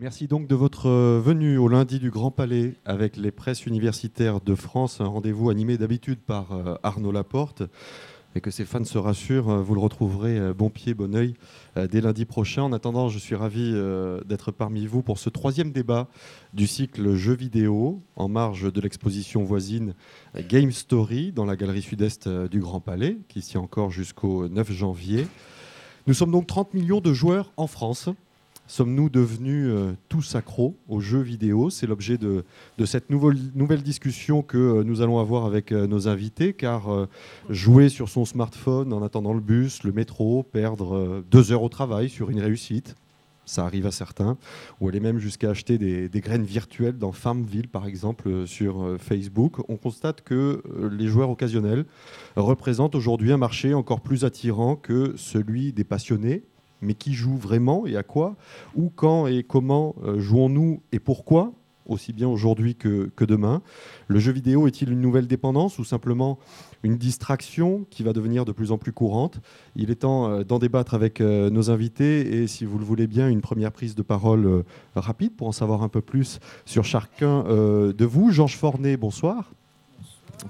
Merci donc de votre euh, venue au lundi du Grand Palais avec les presses universitaires de France, un rendez-vous animé d'habitude par euh, Arnaud Laporte. Et que ses fans se rassurent, euh, vous le retrouverez bon pied, bon oeil dès lundi prochain. En attendant, je suis ravi d'être parmi vous pour ce troisième débat du cycle jeux vidéo en marge de l'exposition voisine Game Story dans la galerie sud-est du Grand Palais, qui s'y encore jusqu'au 9 janvier. Nous sommes donc 30 millions de joueurs en France. Sommes-nous devenus euh, tous accros aux jeux vidéo? C'est l'objet de, cette nouvelle, discussion que euh, nous allons avoir avec euh, nos invités, car jouer sur son smartphone en attendant le bus, le métro, perdre deux heures au travail sur une réussite, ça arrive à certains, ou aller même jusqu'à acheter des, graines virtuelles dans Farmville, par exemple, sur Facebook. On constate que les joueurs occasionnels représentent aujourd'hui un marché encore plus attirant que celui des passionnés mais qui joue vraiment et à quoi Où, quand et comment euh, jouons-nous et pourquoi aussi bien aujourd'hui que, demain. Le jeu vidéo est-il une nouvelle dépendance ou simplement une distraction qui va devenir de plus en plus courante? Il est temps euh, d'en débattre avec euh, nos invités et si vous le voulez bien, une première prise de parole rapide pour en savoir un peu plus sur chacun de vous. Georges Fornet, bonsoir.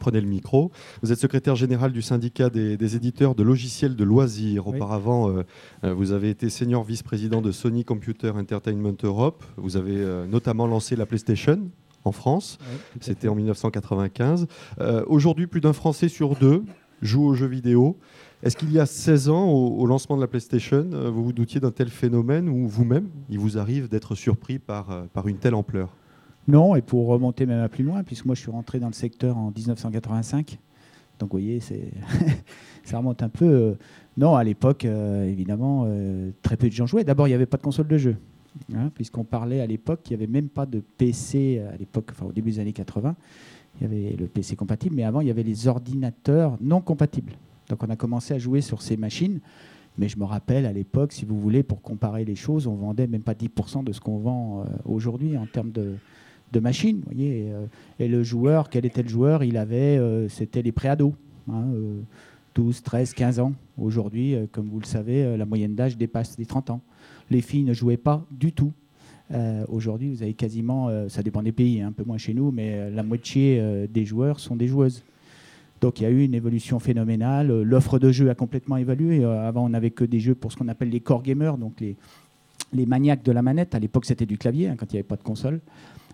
Prenez le micro. Vous êtes secrétaire général du syndicat des, éditeurs de logiciels de loisirs. Auparavant, euh, euh, vous avez été senior vice-président de Sony Computer Entertainment Europe. Vous avez euh, notamment lancé la PlayStation en France. C'était en 1995. Aujourd'hui, plus d'un Français sur deux joue aux jeux vidéo. Est-ce qu'il y a 16 ans, au, lancement de la PlayStation, vous vous doutiez d'un tel phénomène ou vous-même, il vous arrive d'être surpris par, par une telle ampleur? Non, et pour remonter même à plus loin, puisque moi je suis rentré dans le secteur en 1985. Donc vous voyez, ça remonte un peu. Euh, non, à l'époque, euh, évidemment, euh, très peu de gens jouaient. D'abord, il n'y avait pas de console de jeu. Hein, puisqu'on parlait à l'époque, il n'y avait même pas de PC à l'époque, enfin au début des années 80. Il y avait le PC compatible, mais avant, il y avait les ordinateurs non compatibles. Donc on a commencé à jouer sur ces machines. Mais je me rappelle à l'époque, si vous voulez, pour comparer les choses, on vendait même pas 10% de ce qu'on vend aujourd'hui en termes de, de machines. Voyez, euh, et le joueur, quel était le joueur Il avait, euh, c'était les préados, hein, 12, 13, 15 ans. Aujourd'hui, euh, comme vous le savez, la moyenne d'âge dépasse les 30 ans. Les filles ne jouaient pas du tout. Aujourd'hui, vous avez quasiment, ça dépend des pays, hein, un peu moins chez nous, mais la moitié des joueurs sont des joueuses. Donc il y a eu une évolution phénoménale. L'offre de jeux a complètement évolué. Avant, on n'avait que des jeux pour ce qu'on appelle les core gamers, donc les, les maniaques de la manette. À l'époque, c'était du clavier, hein, quand il n'y avait pas de console.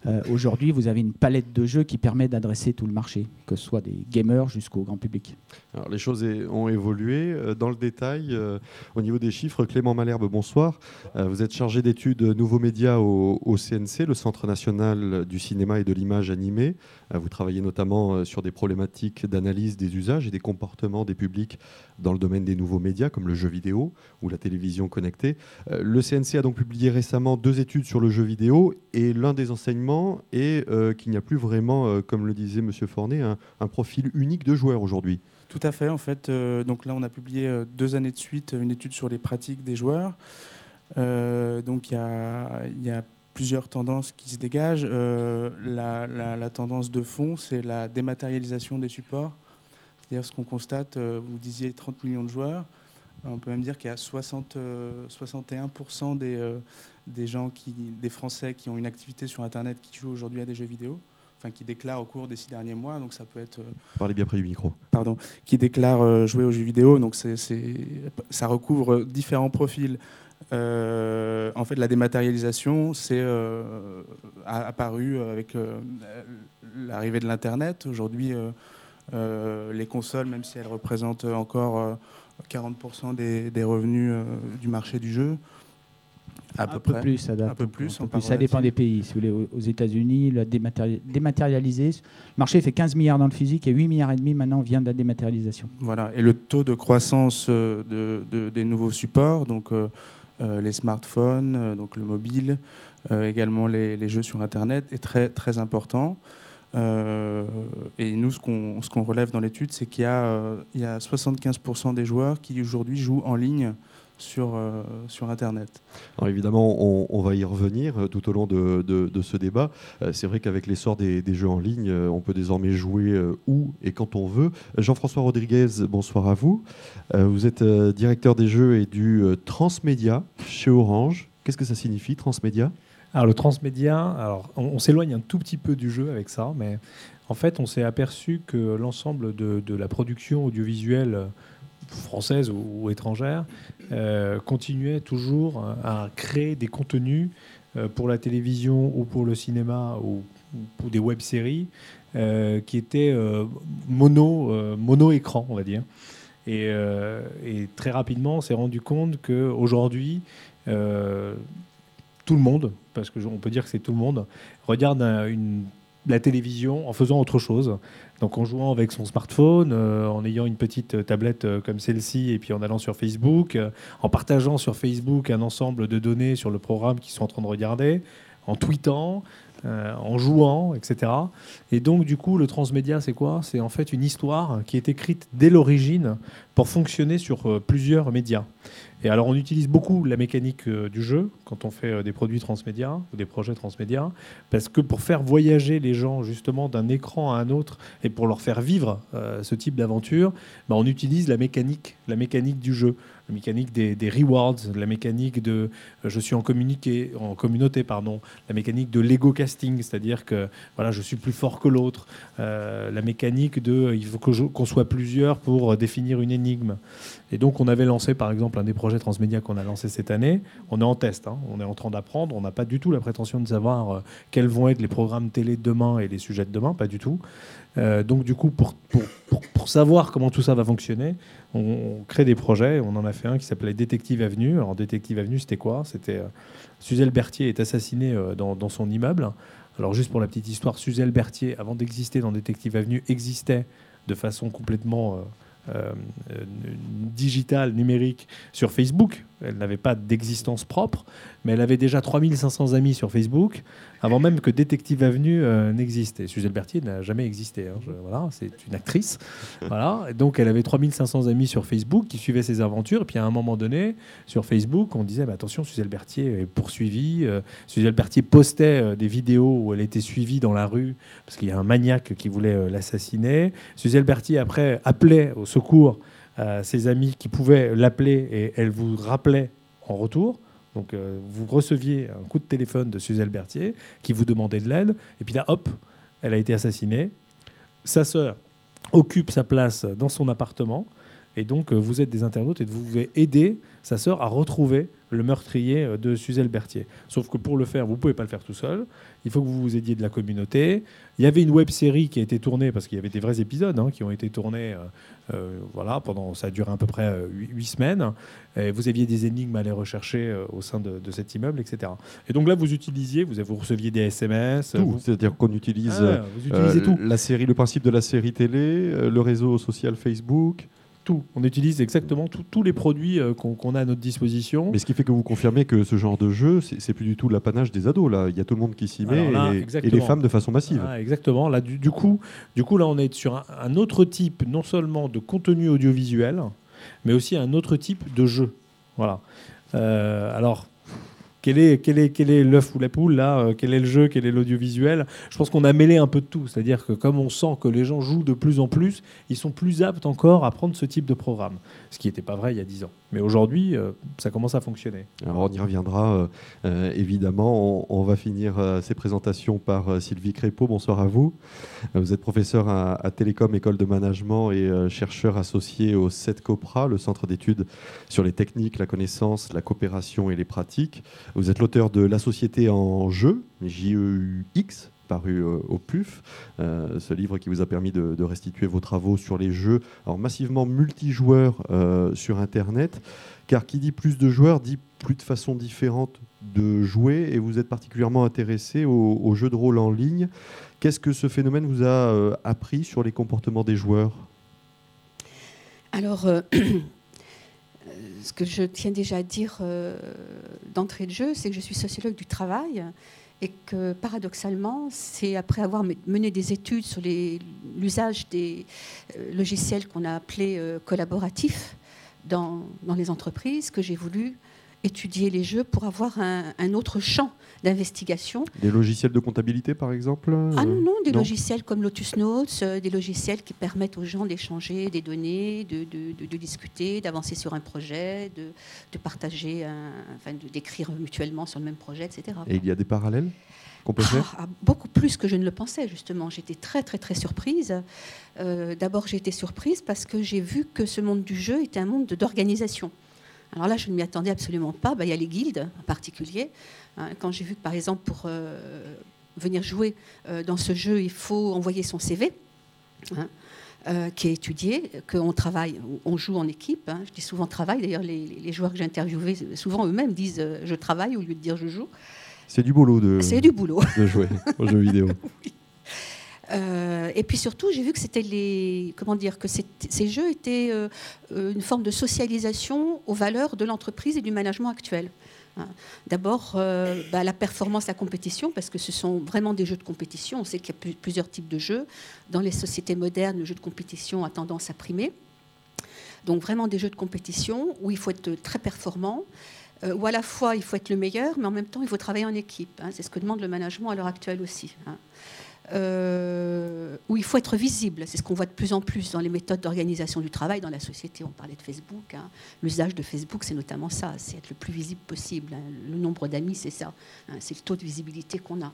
Euh, aujourd'hui, vous avez une palette de jeux qui permet d'adresser tout le marché, que ce soit des gamers jusqu'au grand public. Alors, les choses ont évolué. Euh, dans le détail, euh, au niveau des chiffres, Clément Malherbe, bonsoir. vous êtes chargé d'études nouveaux médias au, CNC, le Centre national du cinéma et de l'image animée. vous travaillez notamment sur des problématiques d'analyse des usages et des comportements des publics dans le domaine des nouveaux médias, comme le jeu vidéo ou la télévision connectée. le CNC a donc publié récemment deux études sur le jeu vidéo et l'un des enseignements et euh, qu'il n'y a plus vraiment, euh, comme le disait M. Fornet, un, profil unique de joueur aujourd'hui. Tout à fait. En fait, euh, donc là, on a publié deux années de suite une étude sur les pratiques des joueurs. donc il y a, plusieurs tendances qui se dégagent. La, tendance de fond, c'est la dématérialisation des supports. C'est-à-dire ce qu'on constate, vous disiez 30 millions de joueurs. On peut même dire qu'il y a 60, 61% des, des gens qui, des Français qui ont une activité sur Internet qui jouent aujourd'hui à des jeux vidéo, enfin qui déclarent au cours des six derniers mois. Donc ça peut être. Euh, Parlez bien près du micro. Pardon, qui déclarent euh, jouer aux jeux vidéo. Donc c'est, ça recouvre différents profils. Euh, en fait, la dématérialisation, c'est apparu avec l'arrivée de l'Internet. Aujourd'hui, les consoles, même si elles représentent encore 40% des, des revenus du marché du jeu, un peu plus, ça Un peu plus, ça dépend des pays. Si vous voulez, aux États-Unis, la dématérialisé, le marché fait 15 milliards dans le physique et 8 milliards et demi maintenant vient de la dématérialisation. Voilà. Et le taux de croissance euh, de, des nouveaux supports, donc euh, euh, les smartphones, donc le mobile, également les, jeux sur Internet, est très très important. Et nous, ce qu'on qu'on relève dans l'étude, c'est qu'il y, y, a 75% des joueurs qui aujourd'hui jouent en ligne sur, euh, sur Internet. Évidemment, on, va y revenir euh, tout au long de, de, ce débat. Euh, c'est vrai qu'avec l'essor des, des, jeux en ligne, on peut désormais jouer où et quand on veut. Jean-François Rodriguez, bonsoir à vous. Vous êtes directeur des jeux et du Transmédia chez Orange. Qu'est-ce que ça signifie, Transmédia Alors le transmédia, alors on, s'éloigne un tout petit peu du jeu avec ça, mais en fait on s'est aperçu que l'ensemble de, la production audiovisuelle française ou, étrangère euh, continuait toujours à créer des contenus euh, pour la télévision ou pour le cinéma ou, pour des web-séries euh, qui étaient mono, mono écran, on va dire. Et, et très rapidement, on s'est rendu compte qu'aujourd'hui, tout le monde, parce qu'on peut dire que c'est tout le monde, regarde la télévision en faisant autre chose. Donc en jouant avec son smartphone, euh, en ayant une petite tablette euh, comme celle-ci, et puis en allant sur Facebook, euh, en partageant sur Facebook un ensemble de données sur le programme qu'ils sont en train de regarder, en tweetant, en jouant, etc. Et donc du coup, le transmédia, c'est quoi? C'est en fait une histoire qui est écrite dès l'origine pour fonctionner sur plusieurs médias. Et alors, on utilise beaucoup la mécanique euh, du jeu quand on fait euh, des produits transmédia ou des projets transmédia, parce que pour faire voyager les gens justement d'un écran à un autre et pour leur faire vivre euh, ce type d'aventure, bah, on utilise la mécanique, la mécanique du jeu la mécanique des, rewards, la mécanique de je suis en, communiqué, en communauté, pardon, la mécanique de l'ego casting, c'est-à-dire que voilà, je suis plus fort que l'autre, la mécanique de il faut qu'on soit plusieurs pour définir une énigme. Et donc, on avait lancé, par exemple, un des projets transmédia qu'on a lancé cette année. On est en test, hein. on est en train d'apprendre. On n'a pas du tout la prétention de savoir euh, quels vont être les programmes télé de demain et les sujets de demain, pas du tout. Euh, donc, du coup, pour, pour, savoir comment tout ça va fonctionner, on, crée des projets. On en a fait un qui s'appelait Détective Avenue. Alors, Détective Avenue, c'était quoi? C'était euh, Suzelle Berthier est assassinée dans, dans, son immeuble. Alors, juste pour la petite histoire, Suzelle Berthier, avant d'exister dans Détective Avenue, existait de façon complètement euh, digitale, numérique sur Facebook. Elle n'avait pas d'existence propre, mais elle avait déjà 3500 amis sur Facebook avant même que Détective Avenue euh, n'existe. Et Suzelle Berthier n'a jamais existé. Hein. voilà, c'est une actrice. voilà. donc elle avait 3500 amis sur Facebook qui suivaient ses aventures. Et puis à un moment donné, sur Facebook, on disait bah, attention, Suzelle Berthier est poursuivie. Euh, Suzelle Berthier postait euh, des vidéos où elle était suivie dans la rue parce qu'il y a un maniaque qui voulait l'assassiner. Suzelle Berthier, après, appelait au secours ses amis qui pouvaient l'appeler et elle vous rappelait en retour. Donc euh, vous receviez un coup de téléphone de Suzelle Berthier qui vous demandait de l'aide, et puis là, hop, elle a été assassinée. Sa sœur occupe sa place dans son appartement, et donc euh, vous êtes des internautes et vous pouvez aider sa sœur à retrouver le meurtrier euh, de Suzelle Berthier. Sauf que pour le faire, vous ne pouvez pas le faire tout seul. Il faut que vous vous aidiez de la communauté. Il y avait une web série qui a été tournée, parce qu'il y avait des vrais épisodes hein, qui ont été tournés. Euh, euh, voilà, pendant, ça a duré à peu près huit semaines. Et vous aviez des énigmes à aller rechercher au sein de, cet immeuble, etc. Et donc là, vous utilisiez, vous, vous receviez des SMS. C'est-à-dire qu'on utilise, ah, tout. la série, le principe de la série télé, le réseau social Facebook. On utilise exactement tous les produits euh, qu'on a à notre disposition. Mais ce qui fait que vous confirmez que ce genre de jeu, c'est plus du tout l'apanage des ados. Là, il y a tout le monde qui s'y met et, les femmes de façon massive. Ah, exactement. Là, du, coup, du coup, là, on est sur un, autre type, non seulement de contenu audiovisuel, mais aussi un autre type de jeu. Voilà. Euh, alors, quel est quel est quel est l'œuf ou la poule là euh, Quel est le jeu Quel est l'audiovisuel Je pense qu'on a mêlé un peu de tout. C'est-à-dire que comme on sent que les gens jouent de plus en plus, ils sont plus aptes encore à prendre ce type de programme. Ce qui n'était pas vrai il y a 10 ans. Mais aujourd'hui, euh, ça commence à fonctionner. Alors on y reviendra euh, évidemment. On, va finir ces présentations par Sylvie Crépeau. Bonsoir à vous. Vous êtes professeur à, à Télécom École de Management et chercheur associé au CETCOPRA, le centre d'études sur les techniques, la connaissance, la coopération et les pratiques. Vous êtes l'auteur de La société en jeu, J-E-U-X, paru euh, au PUF, euh, ce livre qui vous a permis de, restituer vos travaux sur les jeux alors massivement multijoueurs euh, sur Internet, car qui dit plus de joueurs dit plus de façons différentes de jouer, et vous êtes particulièrement intéressé aux, jeux de rôle en ligne. Qu'est-ce que ce phénomène vous a appris sur les comportements des joueurs? Alors, ce que je tiens déjà à dire euh, d'entrée de jeu, c'est que je suis sociologue du travail et que paradoxalement, c'est après avoir mené des études sur l'usage des euh, logiciels qu'on a appelés euh, collaboratifs dans, dans, les entreprises que j'ai voulu étudier les jeux pour avoir un, autre champ d'investigation. Des logiciels de comptabilité, par exemple Ah non, non, des logiciels comme Lotus Notes, euh, des logiciels qui permettent aux gens d'échanger des données, de, de, discuter, d'avancer sur un projet, de, partager, enfin, d'écrire mutuellement sur le même projet, etc. Et il y a des parallèles qu'on peut faire? Ah, Beaucoup plus que je ne le pensais, justement. J'étais très, très, très surprise. Euh, d'abord, j'ai été surprise parce que j'ai vu que ce monde du jeu était un monde d'organisation. Alors là, je ne m'y attendais absolument pas. Bah, il y a les guildes en particulier. Hein. quand j'ai vu que, par exemple, pour euh, venir jouer euh, dans ce jeu, il faut envoyer son CV. Hein, qui est étudié, qu'on travaille, on joue en équipe. Hein. Je dis souvent travail. D'ailleurs, les, joueurs que j'ai interviewés, souvent eux-mêmes disent je travaille au lieu de dire je joue. C'est du boulot de, c'est du boulot. de jouer aux jeux vidéo. Euh, et puis surtout, j'ai vu que c'était les, comment dire, que ces jeux étaient euh, euh, une forme de socialisation aux valeurs de l'entreprise et du management actuel. Hein. D'abord, bah, la performance, la compétition, parce que ce sont vraiment des jeux de compétition. On sait qu'il y a plusieurs types de jeux. Dans les sociétés modernes, le jeu de compétition a tendance à primer. Donc vraiment des jeux de compétition où il faut être très performant. Où à la fois il faut être le meilleur, mais en même temps il faut travailler en équipe. Hein. c'est ce que demande le management à l'heure actuelle aussi. Hein. Euh, où il faut être visible. C'est ce qu'on voit de plus en plus dans les méthodes d'organisation du travail dans la société. On parlait de Facebook. Hein. L'usage de Facebook, c'est notamment ça, c'est être le plus visible possible. Le nombre d'amis, c'est ça. C'est le taux de visibilité qu'on a.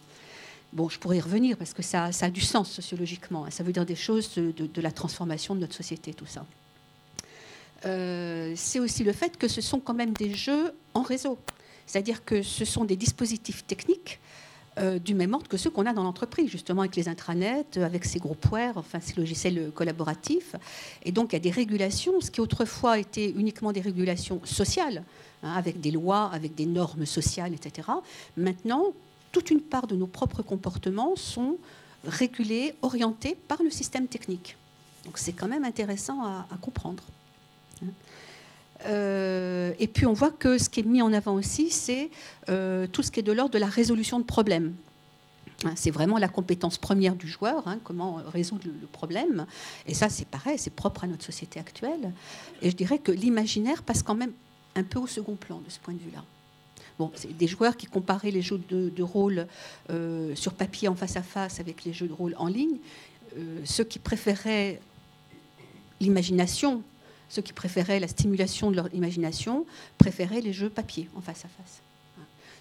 Bon, je pourrais y revenir parce que ça, a du sens sociologiquement. Ça veut dire des choses de la transformation de notre société, tout ça. Euh, c'est aussi le fait que ce sont quand même des jeux en réseau. C'est-à-dire que ce sont des dispositifs techniques euh, du même ordre que ceux qu'on a dans l'entreprise, justement avec les intranets, avec ces groupware, enfin ces logiciels collaboratifs. Et donc il y a des régulations, ce qui autrefois était uniquement des régulations sociales, hein, avec des lois, avec des normes sociales, etc. Maintenant, toute une part de nos propres comportements sont régulés, orientés par le système technique. Donc c'est quand même intéressant à comprendre. Euh, et puis on voit que ce qui est mis en avant aussi, c'est euh, tout ce qui est de l'ordre de la résolution de problèmes. Hein, c'est vraiment la compétence première du joueur, hein, comment résoudre le, problème. Et ça, c'est pareil, c'est propre à notre société actuelle. Et je dirais que l'imaginaire passe quand même un peu au second plan de ce point de vue-là. Bon, c'est des joueurs qui comparaient les jeux de, rôle euh, sur papier en face à face avec les jeux de rôle en ligne. ceux qui préféraient l'imagination ceux qui préféraient la stimulation de leur imagination préféraient les jeux papier en face à face.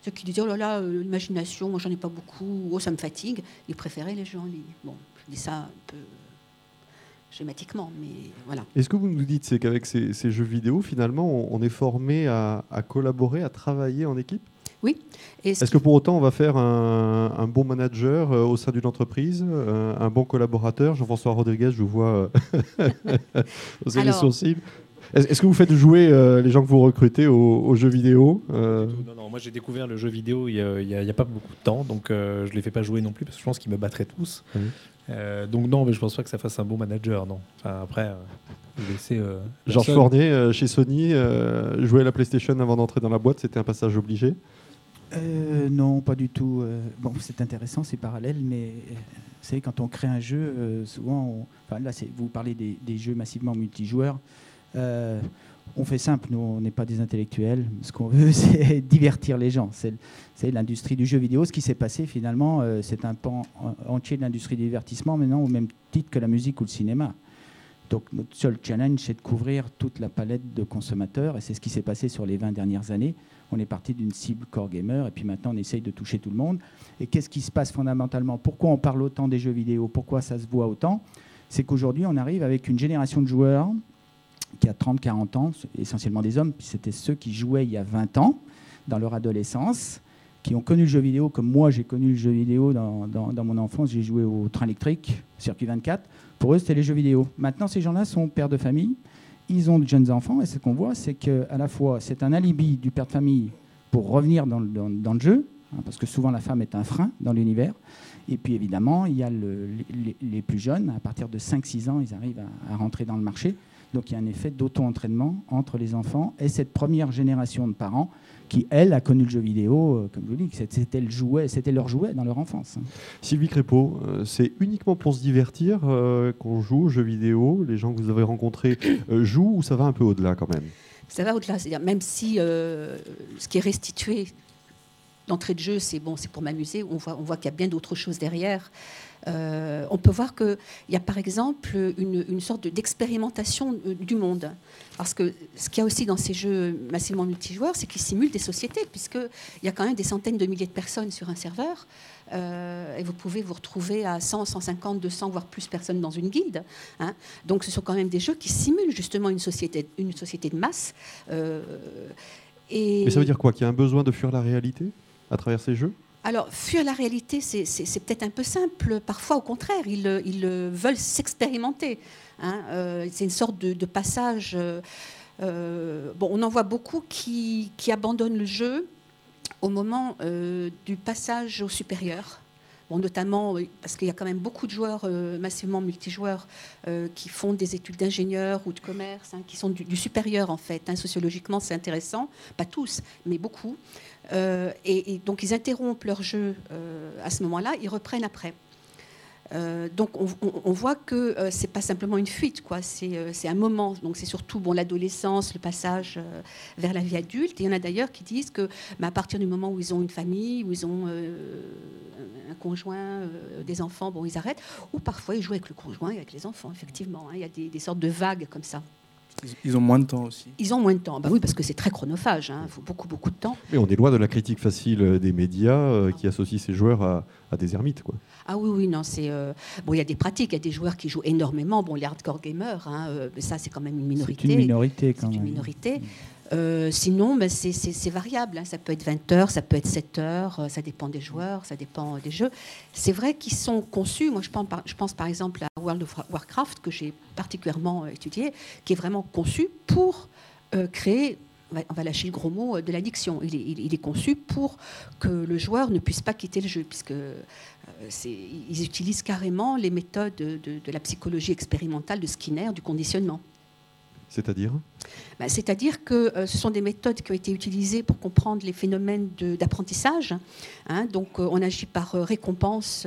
Ceux qui disaient oh là là, euh, l'imagination, moi j'en ai pas beaucoup, oh ça me fatigue, ils préféraient les jeux en ligne. Bon, je dis ça un peu schématiquement, mais voilà. Et ce que vous nous dites, c'est qu'avec ces, jeux vidéo, finalement, on, est formé à, collaborer, à travailler en équipe? Oui. Est-ce que pour autant on va faire un, bon manager euh, au sein d'une entreprise, euh, un bon collaborateur? Jean-François Rodriguez, je vous vois oser les sourcils. Est-ce que vous faites jouer euh, les gens que vous recrutez aux, jeux vidéo Non, non, moi j'ai découvert le jeu vidéo il n'y a, pas beaucoup de temps, donc je ne les fais pas jouer non plus parce que je pense qu'ils me battraient tous. donc non, mais je pense pas que ça fasse un bon manager, non. Enfin, après, laisser. Georges Fournier, chez Sony, jouer à la PlayStation avant d'entrer dans la boîte, c'était un passage obligé euh, non, pas du tout. Euh, bon, c'est intéressant, c'est parallèle, mais euh, vous savez, quand on crée un jeu, souvent, enfin, là, vous parlez des, jeux massivement multijoueurs. on fait simple, nous, on n'est pas des intellectuels. Ce qu'on veut, c'est divertir les gens. C'est l'industrie du jeu vidéo. Ce qui s'est passé, finalement, c'est un pan entier de l'industrie du divertissement, maintenant, au même titre que la musique ou le cinéma. Donc notre seul challenge, c'est de couvrir toute la palette de consommateurs, et c'est ce qui s'est passé sur les 20 dernières années. On est parti d'une cible core gamer et puis maintenant on essaye de toucher tout le monde. Et qu'est-ce qui se passe fondamentalement? Pourquoi on parle autant des jeux vidéo? Pourquoi ça se voit autant? C'est qu'aujourd'hui on arrive avec une génération de joueurs qui a 30-40 ans, essentiellement des hommes, puis c'était ceux qui jouaient il y a 20 ans dans leur adolescence, qui ont connu le jeu vidéo comme moi j'ai connu le jeu vidéo dans, dans mon enfance, j'ai joué au train électrique, circuit 24. Pour eux, c'était les jeux vidéo. Maintenant, ces gens-là sont pères de famille, ils ont de jeunes enfants et ce qu'on voit, c'est qu'à la fois, c'est un alibi du père de famille pour revenir dans le, jeu, hein, parce que souvent la femme est un frein dans l'univers. Et puis évidemment, il y a les, plus jeunes, à partir de 5-6 ans, ils arrivent à, rentrer dans le marché. Donc il y a un effet d'auto-entraînement entre les enfants et cette première génération de parents qui, elle, a connu le jeu vidéo, euh, comme je vous dis, c'était le jouet, c'était leur jouet dans leur enfance. Sylvie Crépeau, euh, c'est uniquement pour se divertir euh, qu'on joue aux jeux vidéo Les gens que vous avez rencontrés jouent ou ça va un peu au-delà quand même? Ça va au-delà. C'est-à-dire même si ce qui est restitué d'entrée de jeu, c'est bon, c'est pour m'amuser. On voit, on voit qu'il y a bien d'autres choses derrière. Euh, on peut voir qu'il y a par exemple une, sorte d'expérimentation euh, du monde. Parce que ce qu'il y a aussi dans ces jeux massivement multijoueurs, c'est qu'ils simulent des sociétés, puisqu'il y a quand même des centaines de milliers de personnes sur un serveur. Euh, et vous pouvez vous retrouver à 100, 150, 200, voire plus personnes dans une guilde. Hein. Donc ce sont quand même des jeux qui simulent justement une société, une société de masse. et... Mais ça veut dire quoi? Qu'il y a un besoin de fuir la réalité à travers ces jeux? Alors, fuir la réalité, c'est peut-être un peu simple. Parfois, au contraire, ils, veulent s'expérimenter. Hein. Euh, c'est une sorte de, passage. Euh, euh, on en voit beaucoup qui, abandonnent le jeu au moment du passage au supérieur. Notamment parce qu'il y a quand même beaucoup de joueurs massivement multijoueurs qui font des études d'ingénieur ou de commerce, hein, qui sont du, supérieur en fait. Hein. sociologiquement, c'est intéressant, pas tous, mais beaucoup. Euh, et, donc ils interrompent leur jeu euh, à ce moment-là, ils reprennent après. Euh, donc on, voit que c'est pas simplement une fuite, quoi. C'est un moment. Donc c'est surtout bon l'adolescence, le passage vers la vie adulte. Et il y en a d'ailleurs qui disent que, bah, à partir du moment où ils ont une famille, où ils ont un conjoint, des enfants, bon ils arrêtent. Ou parfois ils jouent avec le conjoint et avec les enfants. Effectivement, hein. il y a des sortes de vagues comme ça. Ils ont moins de temps aussi. Ils ont moins de temps. Bah oui, parce que c'est très chronophage. Hein. Il faut beaucoup, beaucoup de temps. Mais on est loin de la critique facile euh, des médias euh, qui associent ces joueurs à, des ermites. Quoi. Ah oui, oui, non, c'est. Euh, bon, il y a des pratiques. Il y a des joueurs qui jouent énormément. Bon, les hardcore gamers, hein, mais ça, c'est quand même une minorité. C'est une minorité, quand même. C'est une minorité. Euh, sinon, ben, c'est variable. Hein. Ça peut être 20 heures, ça peut être 7 heures, euh, ça dépend des joueurs, ça dépend des jeux. C'est vrai qu'ils sont conçus. Moi, je pense, par, exemple à World of Warcraft, que j'ai particulièrement euh, étudié, qui est vraiment conçu pour créer on va lâcher le gros mot de l'addiction. Il, est, conçu pour que le joueur ne puisse pas quitter le jeu, puisque ils utilisent carrément les méthodes de, la psychologie expérimentale de Skinner, du conditionnement. C'est-à-dire bah, C'est-à-dire que euh, ce sont des méthodes qui ont été utilisées pour comprendre les phénomènes d'apprentissage. Hein. donc euh, on agit par euh, récompense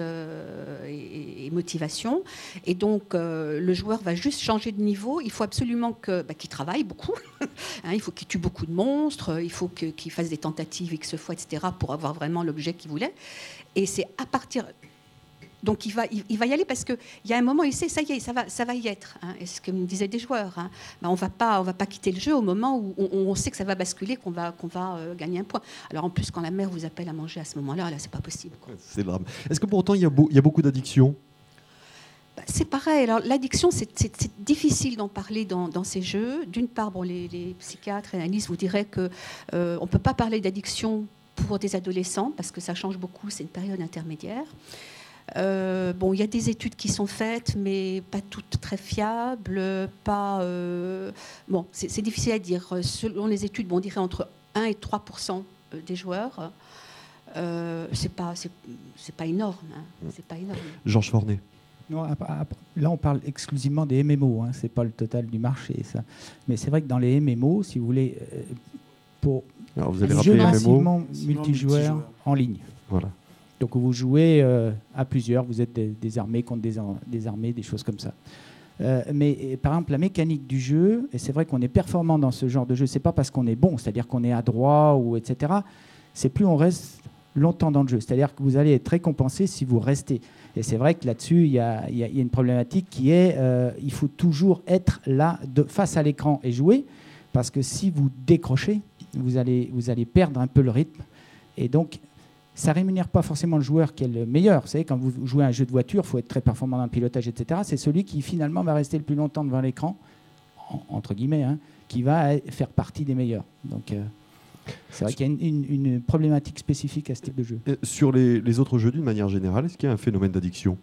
et, motivation. Et donc le joueur va juste changer de niveau. Il faut absolument bah, qu'il travaille beaucoup. Hein. il faut qu'il tue beaucoup de monstres. Il faut qu'il fasse des tentatives X fois, etc. pour avoir vraiment l'objet qu'il voulait. Et c'est à partir donc il va, il, va y aller parce qu'il y a un moment, il sait, ça y est, ça va, ça va y être. Hein. Et ce que me disaient des joueurs, hein. ben, on va pas, on va pas quitter le jeu au moment où on, sait que ça va basculer, qu'on va, qu'on va euh, gagner un point. Alors en plus, quand la mère vous appelle à manger à ce moment-là, là, c'est pas possible. C'est drame. Est-ce que pour autant il y a, il y a beaucoup d'addictions? Ben, c'est pareil. Alors l'addiction, c'est difficile d'en parler dans, ces jeux. D'une part, bon, les, psychiatres et analystes vous diraient que euh, on peut pas parler d'addiction pour des adolescents parce que ça change beaucoup. C'est une période intermédiaire. Euh, bon, il y a des études qui sont faites, mais pas toutes très fiables. Pas, euh, bon, c'est difficile à dire. Selon les études, bon, on dirait entre 1 et 3% euh, des joueurs. Euh, c'est pas, c'est pas énorme. Hein. C'est pas énorme. Georges Fornet. Non, là, on parle exclusivement des MMO. Hein, c'est pas le total du marché, ça. Mais c'est vrai que dans les MMO, si vous voulez, pour Alors vous avez rappelé MMO multijoueur en ligne. Voilà. Donc vous jouez euh, à plusieurs, vous êtes des, armées contre des, armées, des choses comme ça. Euh, mais par exemple, la mécanique du jeu, et c'est vrai qu'on est performant dans ce genre de jeu, c'est pas parce qu'on est bon, c'est-à-dire qu'on est à droit ou etc. C'est plus on reste longtemps dans le jeu, c'est-à-dire que vous allez être récompensé si vous restez. Et c'est vrai que là-dessus, il y, a une problématique qui est, euh, il faut toujours être là, face à l'écran et jouer, parce que si vous décrochez, vous allez, vous allez perdre un peu le rythme. Et donc, ça rémunère pas forcément le joueur qui est le meilleur. Vous savez, quand vous jouez à un jeu de voiture, il faut être très performant dans le pilotage, etc. C'est celui qui finalement va rester le plus longtemps devant l'écran, entre guillemets, hein, qui va faire partie des meilleurs. Donc, euh, c'est vrai qu'il y a une, problématique spécifique à ce type de jeu. sur les, autres jeux, d'une manière générale, est-ce qu'il y a un phénomène d'addiction?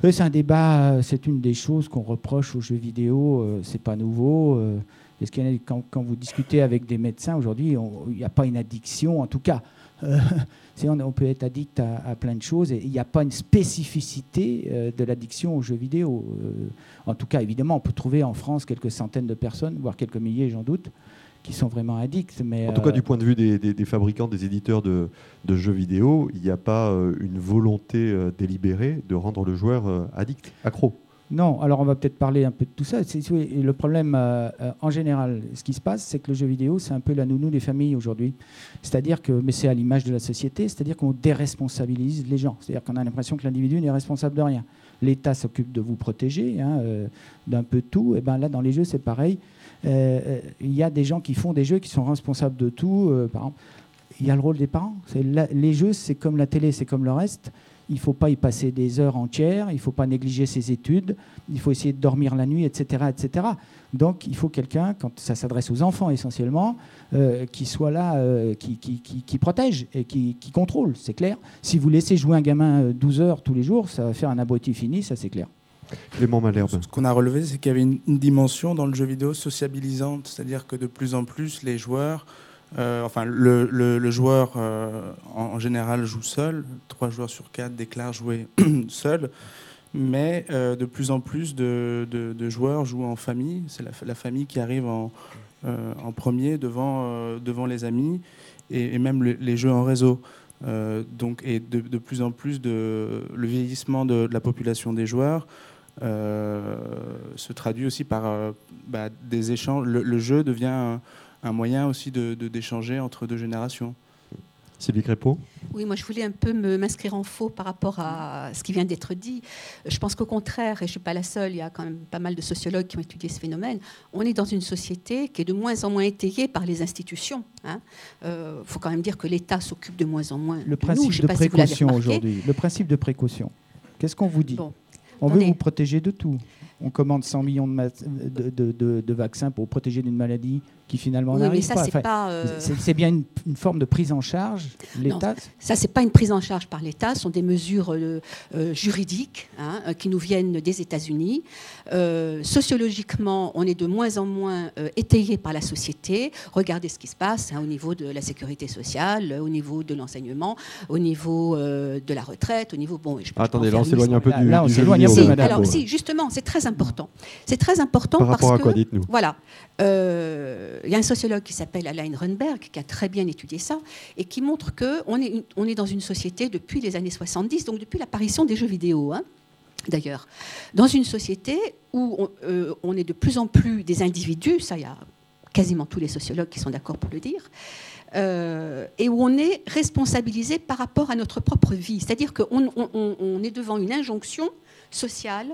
C'est un débat, euh, c'est une des choses qu'on reproche aux jeux vidéo, euh, c'est pas nouveau. Est-ce qu'il y a, quand, quand, vous discutez avec des médecins aujourd'hui, il n'y a pas une addiction, en tout cas, euh, on, peut être addict à, plein de choses et il n'y a pas une spécificité euh, de l'addiction aux jeux vidéo. Euh, en tout cas, évidemment, on peut trouver en France quelques centaines de personnes, voire quelques milliers, j'en doute, qui sont vraiment addicts. Mais en tout cas, du point de vue des, fabricants, des éditeurs de, jeux vidéo, il n'y a pas une volonté délibérée de rendre le joueur addict, accro. Non, alors on va peut-être parler un peu de tout ça. le problème, euh, euh, en général, ce qui se passe, c'est que le jeu vidéo, c'est un peu la nounou des familles aujourd'hui. C'est-à-dire que, mais c'est à l'image de la société, c'est-à-dire qu'on déresponsabilise les gens. C'est-à-dire qu'on a l'impression que l'individu n'est responsable de rien. L'État s'occupe de vous protéger hein, euh, d'un peu tout. Et ben là, dans les jeux, c'est pareil. Il y a des gens qui font des jeux qui sont responsables de tout. par exemple, il y a le rôle des parents. les jeux, c'est comme la télé, c'est comme le reste il ne faut pas y passer des heures entières, il ne faut pas négliger ses études, il faut essayer de dormir la nuit, etc. etc. Donc il faut quelqu'un, quand ça s'adresse aux enfants essentiellement, euh, qui soit là, euh, qui, qui, protège et qui, contrôle, c'est clair. Si vous laissez jouer un gamin 12 euh, heures tous les jours, ça va faire un abruti fini, ça c'est clair. Clément Malherbe. Ce qu'on a relevé, c'est qu'il y avait une, dimension dans le jeu vidéo sociabilisante, c'est-à-dire que de plus en plus les joueurs euh, enfin, le, joueur euh, en, général joue seul. Trois joueurs sur quatre déclarent jouer seul. Mais euh, de plus en plus de, joueurs jouent en famille. C'est la, famille qui arrive en, premier devant, les amis et, même les jeux en réseau. donc, et de, plus en plus, le vieillissement de, la population des joueurs se traduit aussi par bah, des échanges. Le, jeu devient un moyen aussi d'échanger de, entre deux générations. Sylvie Crépeau Oui, moi je voulais un peu m'inscrire en faux par rapport à ce qui vient d'être dit. Je pense qu'au contraire, et je ne suis pas la seule, il y a quand même pas mal de sociologues qui ont étudié ce phénomène, on est dans une société qui est de moins en moins étayée par les institutions. Il hein. euh, faut quand même dire que l'État s'occupe de moins en moins. Le principe de précaution aujourd'hui, le principe de précaution, qu'est-ce qu'on vous dit? On veut vous protéger de tout. On commande 100 millions de, de vaccins pour protéger d'une maladie qui finalement n'arrive pas. Euh, c'est bien une, forme de prise en charge. L'État. Ça, c'est pas une prise en charge par l'État. Ce sont des mesures euh, euh, juridiques hein, qui nous viennent des États-Unis. sociologiquement, on est de moins en moins étayé par la société. Regardez ce qui se passe hein, au niveau de la sécurité sociale, au niveau de l'enseignement, au niveau de la retraite, au niveau bon. Je Attendez, là on s'éloigne un peu du. Là, on s'éloigne un peu. Alors si, justement, c'est très important. C'est très important par rapport à quoi, dites-nous? Voilà il y a un sociologue qui s'appelle Alain Runberg qui a très bien étudié ça et qui montre qu'on est, on est dans une société depuis les années 70, donc depuis l'apparition des jeux vidéo. Hein, D'ailleurs, dans une société où euh, on, est de plus en plus des individus, ça il y a quasiment tous les sociologues qui sont d'accord pour le dire, euh, et où on est responsabilisé par rapport à notre propre vie. C'est-à-dire qu'on on, est devant une injonction sociale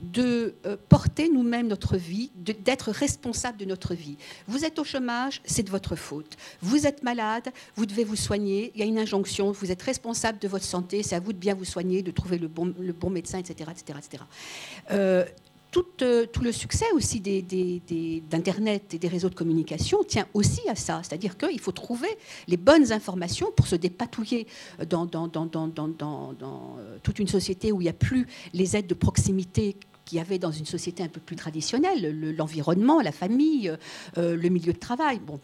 de euh, porter nous-mêmes notre vie, d'être responsable de notre vie. Vous êtes au chômage, c'est de votre faute. Vous êtes malade, vous devez vous soigner. Il y a une injonction, vous êtes responsable de votre santé, c'est à vous de bien vous soigner, de trouver le bon, le bon médecin, etc. etc., etc. tout, le succès aussi d'Internet et des réseaux de communication tient aussi à ça. C'est-à-dire qu'il faut trouver les bonnes informations pour se dépatouiller dans, euh, toute une société où il n'y a plus les aides de proximité qu'il y avait dans une société un peu plus traditionnelle, l'environnement, la famille, euh, le milieu de travail. Bon,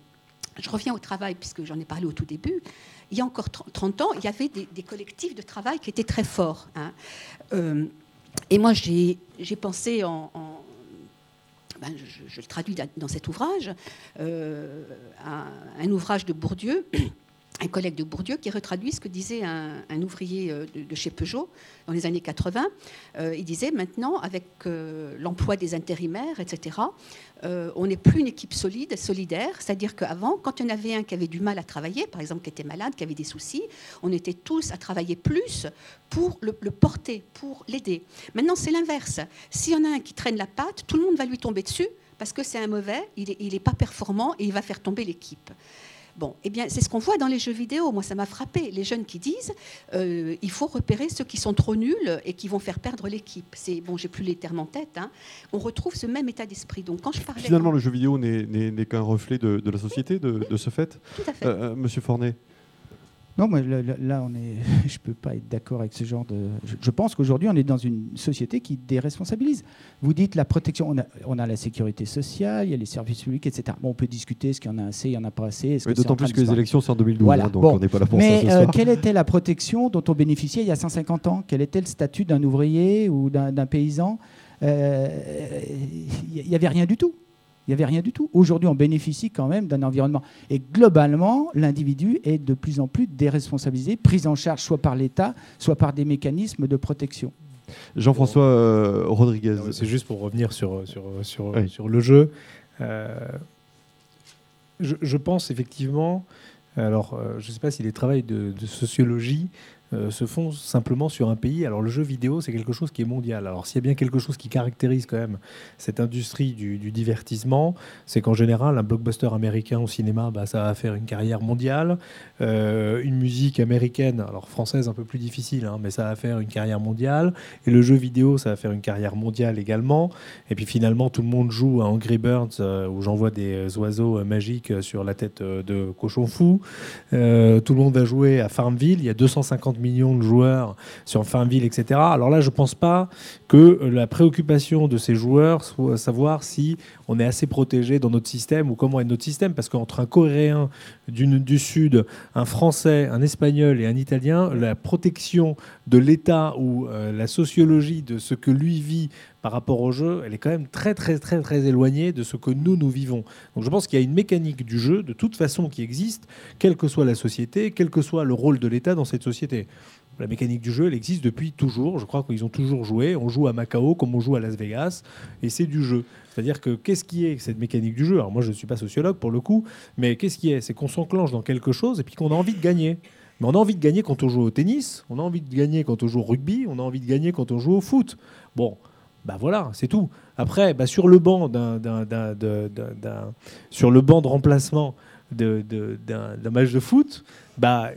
je reviens au travail puisque j'en ai parlé au tout début. Il y a encore 30 ans, il y avait des, collectifs de travail qui étaient très forts. Hein. Et moi, j'ai pensé en, ben, je, le traduis dans cet ouvrage, euh, un, ouvrage de Bourdieu, un collègue de Bourdieu, qui retraduit ce que disait un, ouvrier euh, de, chez Peugeot dans les années 80. Euh, il disait maintenant, avec l'emploi des intérimaires, etc., euh, on n'est plus une équipe solide, solidaire. C'est-à-dire qu'avant, quand il y en avait un qui avait du mal à travailler, par exemple qui était malade, qui avait des soucis, on était tous à travailler plus pour le, porter, pour l'aider. Maintenant, c'est l'inverse. S'il y en a un qui traîne la patte, tout le monde va lui tomber dessus parce que c'est un mauvais, il n'est pas performant et il va faire tomber l'équipe. Bon, eh bien, c'est ce qu'on voit dans les jeux vidéo. Moi, ça m'a frappé. Les jeunes qui disent euh, il faut repérer ceux qui sont trop nuls et qui vont faire perdre l'équipe. C'est bon, j'ai plus les termes en tête. Hein. On retrouve ce même état d'esprit. Donc, quand je parlais finalement, le jeu vidéo n'est qu'un reflet de, la société, de, ce fait. Tout à fait. Euh, euh, Monsieur Fornet. Non, mais là, on est, je ne peux pas être d'accord avec ce genre de. Je, pense qu'aujourd'hui, on est dans une société qui déresponsabilise. Vous dites la protection, on a, on a, la sécurité sociale, il y a les services publics, etc. Bon, on peut discuter, est-ce qu'il y en a assez, il n'y en a pas assez. D'autant plus que les élections, c'est en 2012, voilà. Hein, donc on n'est pas là pour mais, ça. Mais euh, quelle était la protection dont on bénéficiait il y a 150 ans? Quel était le statut d'un ouvrier ou d'un paysan? Euh, Il n'y avait rien du tout. Il n'y avait rien du tout. Aujourd'hui, on bénéficie quand même d'un environnement. Et globalement, l'individu est de plus en plus déresponsabilisé, pris en charge soit par l'État, soit par des mécanismes de protection. Jean-François Rodriguez. C'est juste pour revenir sur, sur, sur, sur le jeu. Je, je, pense effectivement, alors je ne sais pas si les travaux de, de sociologie euh, se font simplement sur un pays. Alors le jeu vidéo, c'est quelque chose qui est mondial. Alors s'il y a bien quelque chose qui caractérise quand même cette industrie du, divertissement, c'est qu'en général, un blockbuster américain au cinéma, bah, ça va faire une carrière mondiale. Euh, une musique américaine, alors française un peu plus difficile, hein, mais ça va faire une carrière mondiale. Et le jeu vidéo, ça va faire une carrière mondiale également. Et puis finalement, tout le monde joue à Angry Birds, euh, où j'envoie des oiseaux magiques sur la tête de cochon fou. tout le monde va jouer à Farmville. Il y a 250 millions de joueurs sur Farmville, etc. Alors là, je ne pense pas que la préoccupation de ces joueurs soit savoir si on est assez protégé dans notre système ou comment est notre système. Parce qu'entre un Coréen du, du Sud, un Français, un Espagnol et un Italien, la protection de l'État ou euh, la sociologie de ce que lui vit par rapport au jeu, elle est quand même très très très très éloignée de ce que nous nous vivons. Donc je pense qu'il y a une mécanique du jeu de toute façon qui existe, quelle que soit la société, quel que soit le rôle de l'État dans cette société. La mécanique du jeu, elle existe depuis toujours. Je crois qu'ils ont toujours joué. On joue à Macao comme on joue à Las Vegas, et c'est du jeu. C'est-à-dire que qu'est-ce qui est cette mécanique du jeu? Alors moi, je ne suis pas sociologue pour le coup, mais qu'est-ce qui est? C'est qu'on s'enclenche dans quelque chose et puis qu'on a envie de gagner. Mais on a envie de gagner quand on joue au tennis, on a envie de gagner quand on joue au rugby, on a envie de gagner quand on joue au foot. Bon, bah voilà, c'est tout. Après, bah sur le banc d'un, sur le banc de remplacement d'un match de foot, bah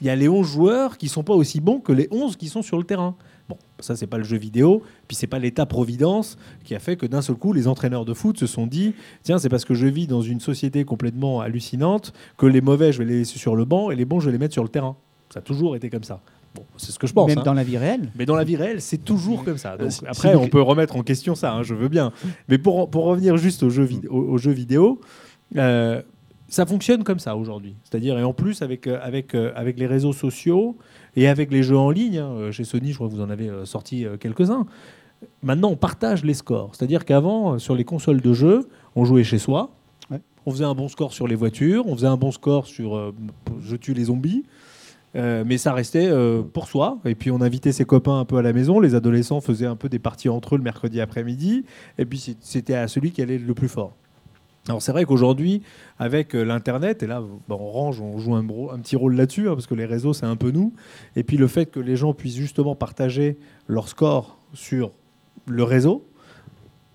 il y a les 11 joueurs qui sont pas aussi bons que les 11 qui sont sur le terrain. Bon, ça c'est pas le jeu vidéo, puis c'est pas l'état providence qui a fait que d'un seul coup les entraîneurs de foot se sont dit tiens c'est parce que je vis dans une société complètement hallucinante que les mauvais je vais les laisser sur le banc et les bons je vais les mettre sur le terrain. Ça a toujours été comme ça. Bon, c'est ce que je pense. Même hein. dans la vie réelle. Mais dans la vie réelle, c'est toujours comme ça. Donc, après, on peut remettre en question ça, hein, je veux bien. Mais pour, pour revenir juste aux jeux, au, jeux vidéo, euh, ça fonctionne comme ça aujourd'hui. C'est-à-dire, et en plus, avec, euh, avec, euh, avec les réseaux sociaux et avec les jeux en ligne, hein, chez Sony, je crois que vous en avez sorti quelques-uns. Maintenant, on partage les scores. C'est-à-dire qu'avant, sur les consoles de jeux, on jouait chez soi. On faisait un bon score sur les voitures, on faisait un bon score sur je tue les zombies. Euh, mais ça restait euh, pour soi. Et puis on invitait ses copains un peu à la maison. Les adolescents faisaient un peu des parties entre eux le mercredi après-midi. Et puis c'était à celui qui allait le plus fort. Alors c'est vrai qu'aujourd'hui, avec euh, l'Internet, et là on range, on joue un, un petit rôle là-dessus, hein, parce que les réseaux c'est un peu nous, et puis le fait que les gens puissent justement partager leur score sur le réseau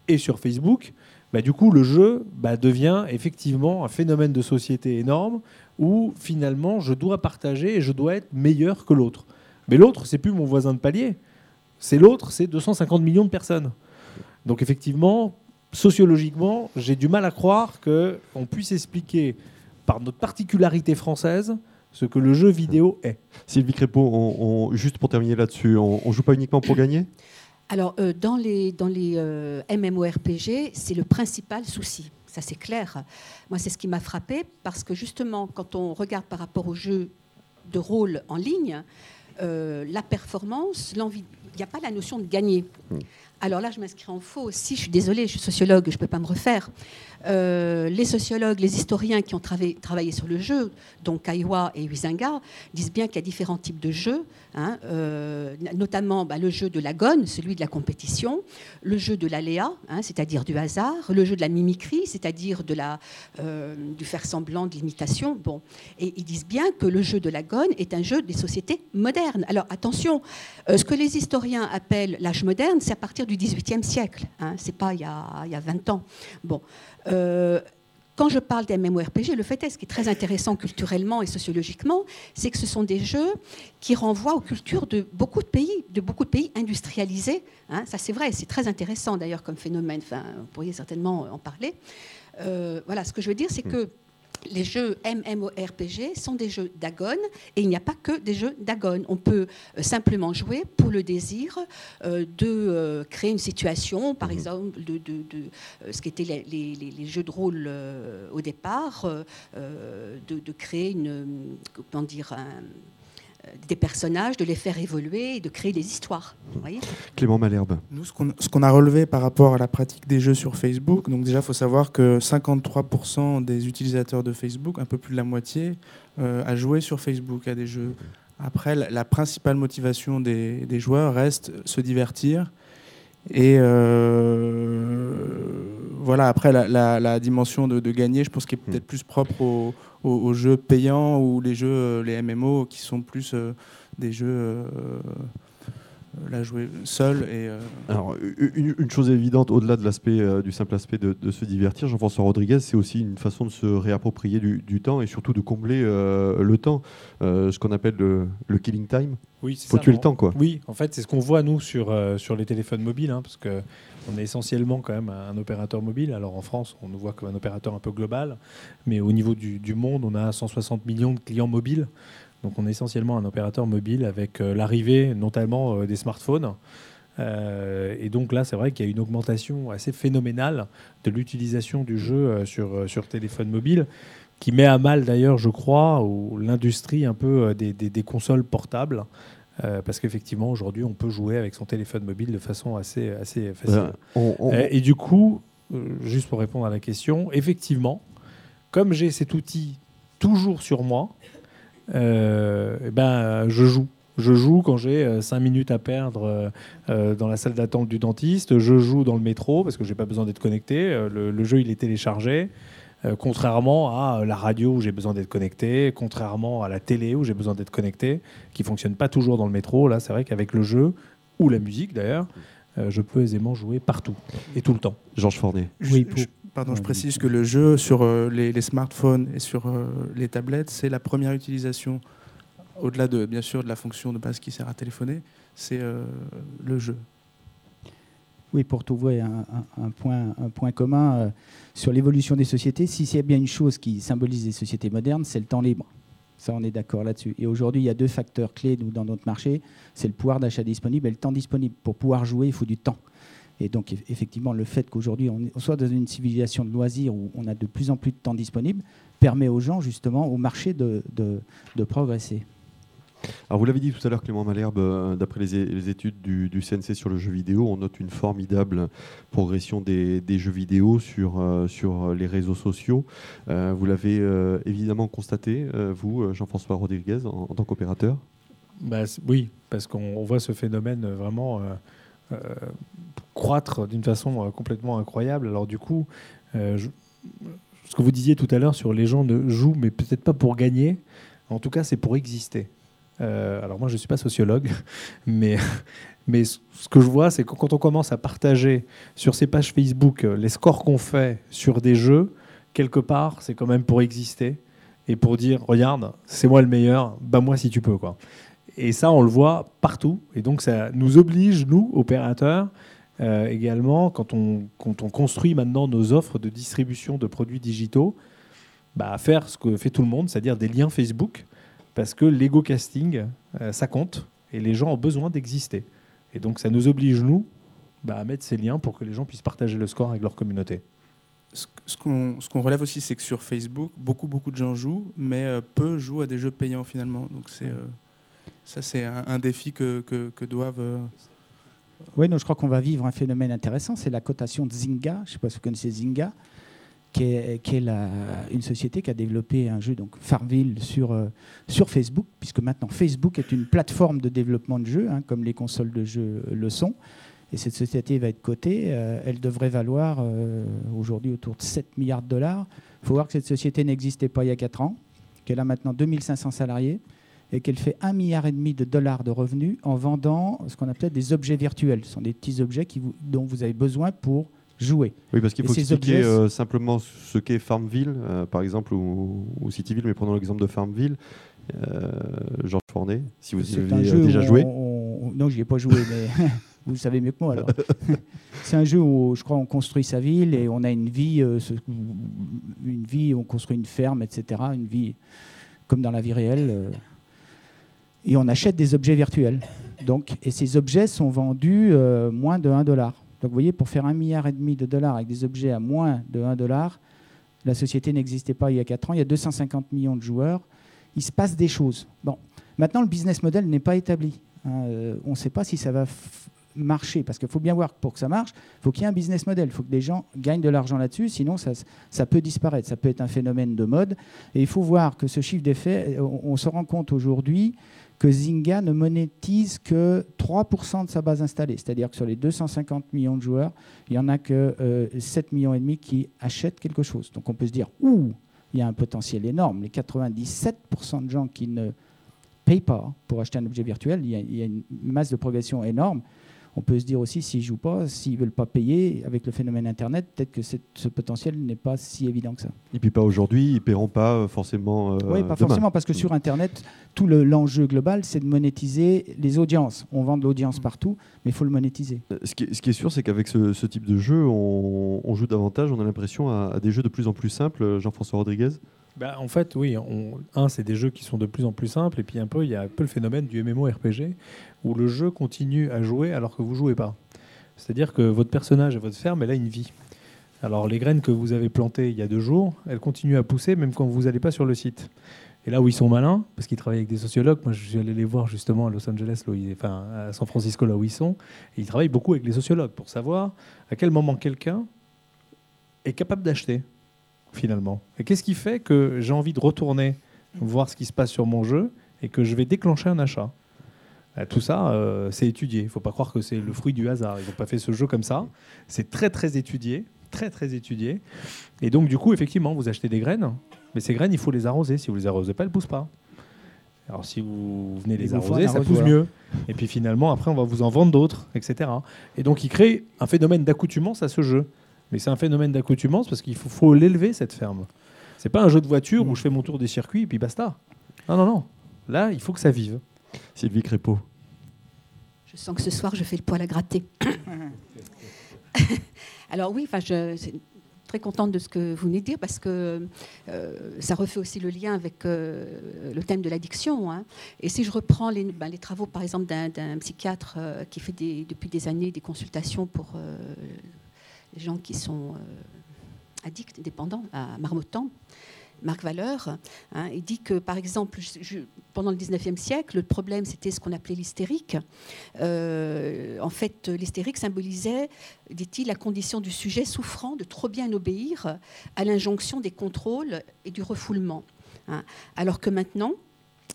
et sur Facebook, bah, du coup le jeu bah, devient effectivement un phénomène de société énorme où finalement je dois partager et je dois être meilleur que l'autre. Mais l'autre, c'est plus mon voisin de palier. C'est l'autre, c'est 250 millions de personnes. Donc effectivement, sociologiquement, j'ai du mal à croire qu'on puisse expliquer par notre particularité française ce que le jeu vidéo est. Sylvie Crépeau, on, juste pour terminer là-dessus, on, ne joue pas uniquement pour gagner? Alors, euh, dans les, dans les euh, MMORPG, c'est le principal souci ça c'est clair. Moi, c'est ce qui m'a frappé parce que justement, quand on regarde par rapport au jeu de rôle en ligne, euh, la performance, l'envie, il n'y a pas la notion de gagner. Alors là, je m'inscris en faux aussi. Je suis désolée, je suis sociologue, je ne peux pas me refaire. Euh, les sociologues, les historiens qui ont travaillé sur le jeu, donc Kaiwa et Huizinga, disent bien qu'il y a différents types de jeux, hein, euh, notamment bah, le jeu de la gonne, celui de la compétition, le jeu de l'aléa, hein, c'est-à-dire du hasard, le jeu de la mimicry, c'est-à-dire de euh, du faire semblant, de l'imitation. Bon. Et ils disent bien que le jeu de la gonne est un jeu des sociétés modernes. Alors attention, ce que les historiens appellent l'âge moderne, c'est à partir du XVIIIe siècle, hein, c'est pas il y, a, il y a 20 ans. Bon. Euh, quand je parle des MMORPG, le fait est, ce qui est très intéressant culturellement et sociologiquement, c'est que ce sont des jeux qui renvoient aux cultures de beaucoup de pays, de beaucoup de pays industrialisés. Hein. ça, c'est vrai, c'est très intéressant d'ailleurs comme phénomène. Enfin, vous pourriez certainement en parler. Euh, voilà, ce que je veux dire, c'est hmm. que les jeux MMORPG sont des jeux d'agon et il n'y a pas que des jeux d'agon. On peut euh, simplement jouer pour le désir euh, de euh, créer une situation, par mmh. exemple, de, ce qui étaient les, jeux de rôle au départ, de, créer une, comment dire, un, des personnages, de les faire évoluer et de créer des histoires. Clément Malherbe. Nous, ce qu'on a relevé par rapport à la pratique des jeux sur Facebook, donc déjà, il faut savoir que 53% des utilisateurs de Facebook, un peu plus de la moitié, euh, a joué sur Facebook à des jeux. Après, la, la principale motivation des, des joueurs reste se divertir. Et euh, voilà, après, la, la- la dimension de, de gagner, je pense qu'elle est peut-être plus propre aux, aux- aux jeux payants ou les jeux, euh, les MMO, qui sont plus euh, des jeux euh, là, jouer seul. Et, euh, Alors, une, une chose évidente, au-delà de l'aspect, euh, du simple aspect de, de se divertir, Jean-François Rodriguez, c'est aussi une façon de se réapproprier du, du temps et surtout de combler euh, le temps, euh, ce qu'on appelle le, le killing time. Oui, c'est Faut ça, tuer non le temps, quoi. Oui, en fait, c'est ce qu'on voit nous sur, euh, sur les téléphones mobiles, hein, parce que on est essentiellement quand même un opérateur mobile. Alors en France, on nous voit comme un opérateur un peu global, mais au niveau du, monde, on a 160 millions de clients mobiles. Donc on est essentiellement un opérateur mobile avec euh, l'arrivée notamment euh, des smartphones. Euh, et donc là, c'est vrai qu'il y a une augmentation assez phénoménale de l'utilisation du jeu sur, téléphone mobile, qui met à mal d'ailleurs, je crois, l'industrie un peu des consoles portables. Euh, parce qu'effectivement, aujourd'hui, on peut jouer avec son téléphone mobile de façon assez, assez facile. Euh, on- on- et du coup, euh, juste pour répondre à la question, effectivement, comme j'ai cet outil toujours sur moi, euh, eh ben, je joue. Je joue quand j'ai 5 minutes à perdre dans la salle d'attente du dentiste. Je joue dans le métro parce que j'ai pas besoin d'être connecté. Le, le jeu, il est téléchargé. Euh, contrairement à la radio où j'ai besoin d'être connecté, contrairement à la télé où j'ai besoin d'être connecté, qui fonctionne pas toujours dans le métro. Là, c'est vrai qu'avec le jeu ou la musique d'ailleurs, euh, je peux aisément jouer partout et tout le temps. Georges Fornet. Oui, je- pour- je- pardon, je précise que le jeu sur euh, les, les smartphones et sur euh, les tablettes, c'est la première utilisation, au-delà de bien sûr de la fonction de base qui sert à téléphoner, c'est euh, le jeu. Oui, pour trouver un, point, un point commun euh, sur l'évolution des sociétés, si c'est bien une chose qui symbolise les sociétés modernes, c'est le temps libre. Ça, on est d'accord là-dessus. Et aujourd'hui, il y a deux facteurs clés dans notre marché. C'est le pouvoir d'achat disponible et le temps disponible. Pour pouvoir jouer, il faut du temps. Et donc, eff- effectivement, le fait qu'aujourd'hui, on, soit dans une civilisation de loisirs où on a de plus en plus de temps disponible, permet aux gens, justement, au marché de progresser. Alors vous l'avez dit tout à l'heure, Clément Malherbe, euh, d'après les, études du, CNC sur le jeu vidéo, on note une formidable progression des, jeux vidéo sur, euh, sur les réseaux sociaux. Euh, vous l'avez évidemment constaté, vous, Jean-François Rodriguez, en, tant qu'opérateur? Bah, oui, parce qu'on on voit ce phénomène vraiment croître d'une façon complètement incroyable. Alors du coup, ce que vous disiez tout à l'heure sur les gens ne jouent, mais peut-être pas pour gagner. En tout cas, c'est pour exister. Euh, alors moi, je ne suis pas sociologue, mais, mais ce que je vois, c'est que quand on commence à partager sur ces pages Facebook euh, les scores qu'on fait sur des jeux, quelque part, c'est quand même pour exister et pour dire, regarde, c'est moi le meilleur, bah moi si tu peux. quoi. Et ça, on le voit partout. Et donc, ça nous oblige, nous, opérateurs, euh, également, quand on, quand on construit maintenant nos offres de distribution de produits digitaux, bah, à faire ce que fait tout le monde, c'est-à-dire des liens Facebook, parce que l'ego casting, euh, ça compte, et les gens ont besoin d'exister. Et donc, ça nous oblige, nous, bah, à mettre ces liens pour que les gens puissent partager le score avec leur communauté. Ce ce qu'on ce qu'on relève aussi, c'est que sur Facebook, beaucoup, beaucoup de gens jouent, mais euh, peu jouent à des jeux payants finalement. Donc c'est euh, ça, c'est un, un défi que, que, que doivent. euh, Oui, non, je crois qu'on va vivre un phénomène intéressant, c'est la cotation de Zynga. Je ne sais pas si vous connaissez Zynga, qui est, une société qui a développé un jeu, donc Farmville, sur, euh, sur Facebook, puisque maintenant Facebook est une plateforme de développement de jeux, hein, comme les consoles de jeux le sont. Et cette société va être cotée. euh, elle devrait valoir euh, aujourd'hui autour de 7 milliards de dollars. Il faut voir que cette société n'existait pas il y a 4 ans, qu'elle a maintenant 2500 salariés et qu'elle fait un milliard et demi de dollars de revenus en vendant ce qu'on appelle des objets virtuels. Ce sont des petits objets dont vous avez besoin pour jouer. Oui, parce qu'il faut expliquer objets- euh, simplement ce qu'est Farmville, euh, par exemple, ou, ou Cityville, mais prenons l'exemple de Farmville. Euh, Georges Fornet, si vous y avez euh, déjà joué. on- on- non, j'y ai pas joué, mais vous le savez mieux que moi. alors. C'est un jeu où je crois on construit sa ville et on a une vie, une vie, on construit une ferme, etc. Une vie comme dans la vie réelle. et on achète des objets virtuels. Donc, et ces objets sont vendus moins de 1 dollar. Donc vous voyez, pour faire un milliard et demi de dollars avec des objets à moins de 1 dollar, la société n'existait pas il y a 4 ans. Il y a 250 millions de joueurs. Il se passe des choses. Bon, maintenant le business model n'est pas établi. hein. Euh, on ne sait pas si ça va marcher parce qu'il faut bien voir que pour que ça marche, il faut qu'il y ait un business model. Il faut que des gens gagnent de l'argent là-dessus, sinon ça, ça peut disparaître. Ça peut être un phénomène de mode. Et il faut voir que ce chiffre d'effet, on se rend compte aujourd'hui que Zynga ne monétise que 3% de sa base installée. C'est-à-dire que sur les 250 millions de joueurs, il n'y en a que 7 millions et demi qui achètent quelque chose. Donc on peut se dire, ouh, il y a un potentiel énorme. Les 97% de gens qui ne payent pas pour acheter un objet virtuel, il y a, une masse de progression énorme. On peut se dire aussi, s'ils ne jouent pas, s'ils ne veulent pas payer, avec le phénomène Internet, peut-être que ce potentiel n'est pas si évident que ça. Et puis pas aujourd'hui, ils ne paieront pas euh, forcément. Euh, oui, pas forcément, parce que sur Internet, tout l'enjeu global, c'est de monétiser les audiences. On vend de l'audience partout, mais il faut le monétiser. Euh, ce qui, est, sûr, c'est qu'avec ce, type de jeu, on, joue davantage, on a l'impression, à, des jeux de plus en plus simples. Jean-François Rodriguez? Bah, en fait, oui. un, c'est des jeux qui sont de plus en plus simples, et puis un peu, il y a un peu le phénomène du MMORPG, où le jeu continue à jouer alors que vous jouez pas. C'est-à-dire que votre personnage et votre ferme, elle a une vie. Alors les graines que vous avez plantées il y a deux jours, elles continuent à pousser même quand vous n'allez pas sur le site. Et là où ils sont malins, parce qu'ils travaillent avec des sociologues, moi je suis allé les voir justement à Los Angeles, enfin à San Francisco là où ils sont, et ils travaillent beaucoup avec les sociologues pour savoir à quel moment quelqu'un est capable d'acheter finalement. Et qu'est-ce qui fait que j'ai envie de retourner voir ce qui se passe sur mon jeu et que je vais déclencher un achat? Euh, tout ça, euh, c'est étudié. Il ne faut pas croire que c'est le fruit du hasard. Ils n'ont pas fait ce jeu comme ça. C'est très, très étudié. Très, très étudié. Et donc, du coup, effectivement, vous achetez des graines. Mais ces graines, il faut les arroser. Si vous les arrosez pas, elles ne poussent pas. Alors, si vous venez les arroser, ça pousse mieux. Et puis, finalement, après, on va vous en vendre d'autres, etc. Et donc, il crée un phénomène d'accoutumance à ce jeu. Mais c'est un phénomène d'accoutumance parce qu'il faut, faut l'élever, cette ferme. C'est pas un jeu de voiture où je fais mon tour des circuits et puis basta. Non, non, non. Là, il faut que ça vive. Sylvie Crépeau. Je sens que ce soir, je fais le poil à gratter. Alors oui, enfin, je suis très contente de ce que vous venez de dire parce que euh, ça refait aussi le lien avec euh, le thème de l'addiction. Hein. Et si je reprends les, ben, les, travaux, par exemple, d'un psychiatre euh, qui fait des, depuis des années des consultations pour les gens qui sont addicts, dépendants à Marmottan, Marc Valeur, hein, il dit que, par exemple, pendant le 19e siècle, le problème, c'était ce qu'on appelait l'hystérique. Euh, en fait, l'hystérique symbolisait, dit-il, la condition du sujet souffrant de trop bien obéir à l'injonction des contrôles et du refoulement. Hein. Alors que maintenant,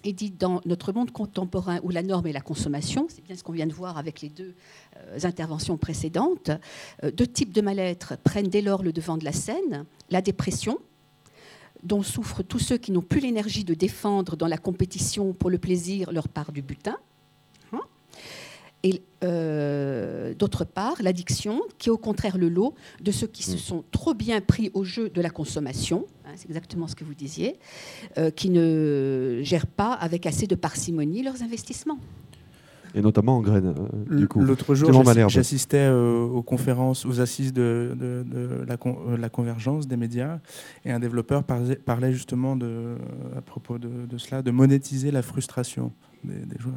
il dit dans notre monde contemporain où la norme est la consommation, c'est bien ce qu'on vient de voir avec les deux euh, interventions précédentes, euh, deux types de mal-être prennent dès lors le devant de la scène, la dépression, dont souffrent tous ceux qui n'ont plus l'énergie de défendre dans la compétition pour le plaisir leur part du butin. Hein. et euh, d'autre part, l'addiction, qui est au contraire le lot de ceux qui se mm. sont trop bien pris au jeu de la consommation, hein, c'est exactement ce que vous disiez, euh, qui ne gèrent pas avec assez de parcimonie leurs investissements et notamment en graines. Euh, l'autre jour, j'assistais euh, aux conférences, aux assises de, euh, la, convergence des médias, et un développeur parlait, justement de, à propos de, cela, de monétiser la frustration des, joueurs.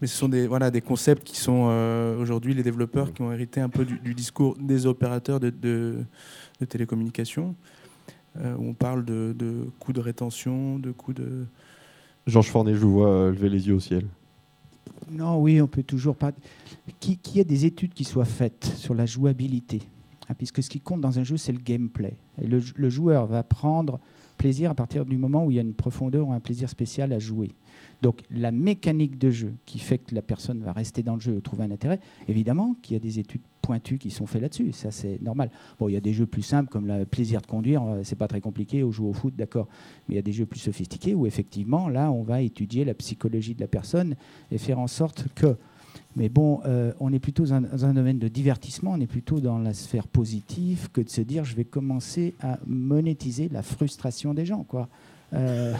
Mais ce sont des, voilà, des concepts qui sont aujourd'hui les développeurs qui ont hérité un peu du, discours des opérateurs de, de télécommunications, où on parle de, coûts de rétention, de coûts de... Georges Fornet, je vous vois lever les yeux au ciel. Non, oui, on peut toujours pas. Qu'il y ait des études qui soient faites sur la jouabilité, hein, puisque ce qui compte dans un jeu, c'est le gameplay. Et le, joueur va prendre plaisir à partir du moment où il y a une profondeur ou un plaisir spécial à jouer. Donc la mécanique de jeu qui fait que la personne va rester dans le jeu et trouver un intérêt, évidemment qu'il y a des études pointues qui sont faites là-dessus, ça c'est normal. Bon, il y a des jeux plus simples comme le plaisir de conduire, euh, c'est pas très compliqué, on joue au foot, d'accord, mais il y a des jeux plus sophistiqués où effectivement là on va étudier la psychologie de la personne et faire en sorte que mais bon, euh, on est plutôt dans un domaine de divertissement, on est plutôt dans la sphère positive que de se dire je vais commencer à monétiser la frustration des gens. Quoi. Euh,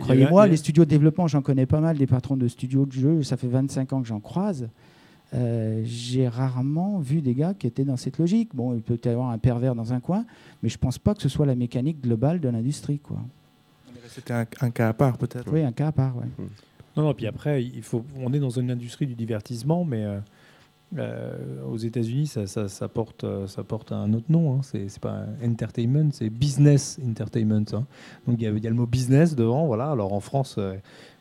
Croyez-moi, les studios de développement, j'en connais pas mal, des patrons de studios de jeux, ça fait 25 ans que j'en croise. Euh, j'ai rarement vu des gars qui étaient dans cette logique. Bon, il peut y avoir un pervers dans un coin, mais je pense pas que ce soit la mécanique globale de l'industrie. quoi. C'était un, cas à part, peut-être. Oui, un cas à part, ouais. Non, non, puis après, il faut, on est dans une industrie du divertissement, mais euh, euh, aux États-Unis, ça, ça, porte, un autre nom. Hein. C'est pas entertainment, c'est business entertainment. Hein. Donc il y, a, le mot business devant. Voilà. Alors en France, euh,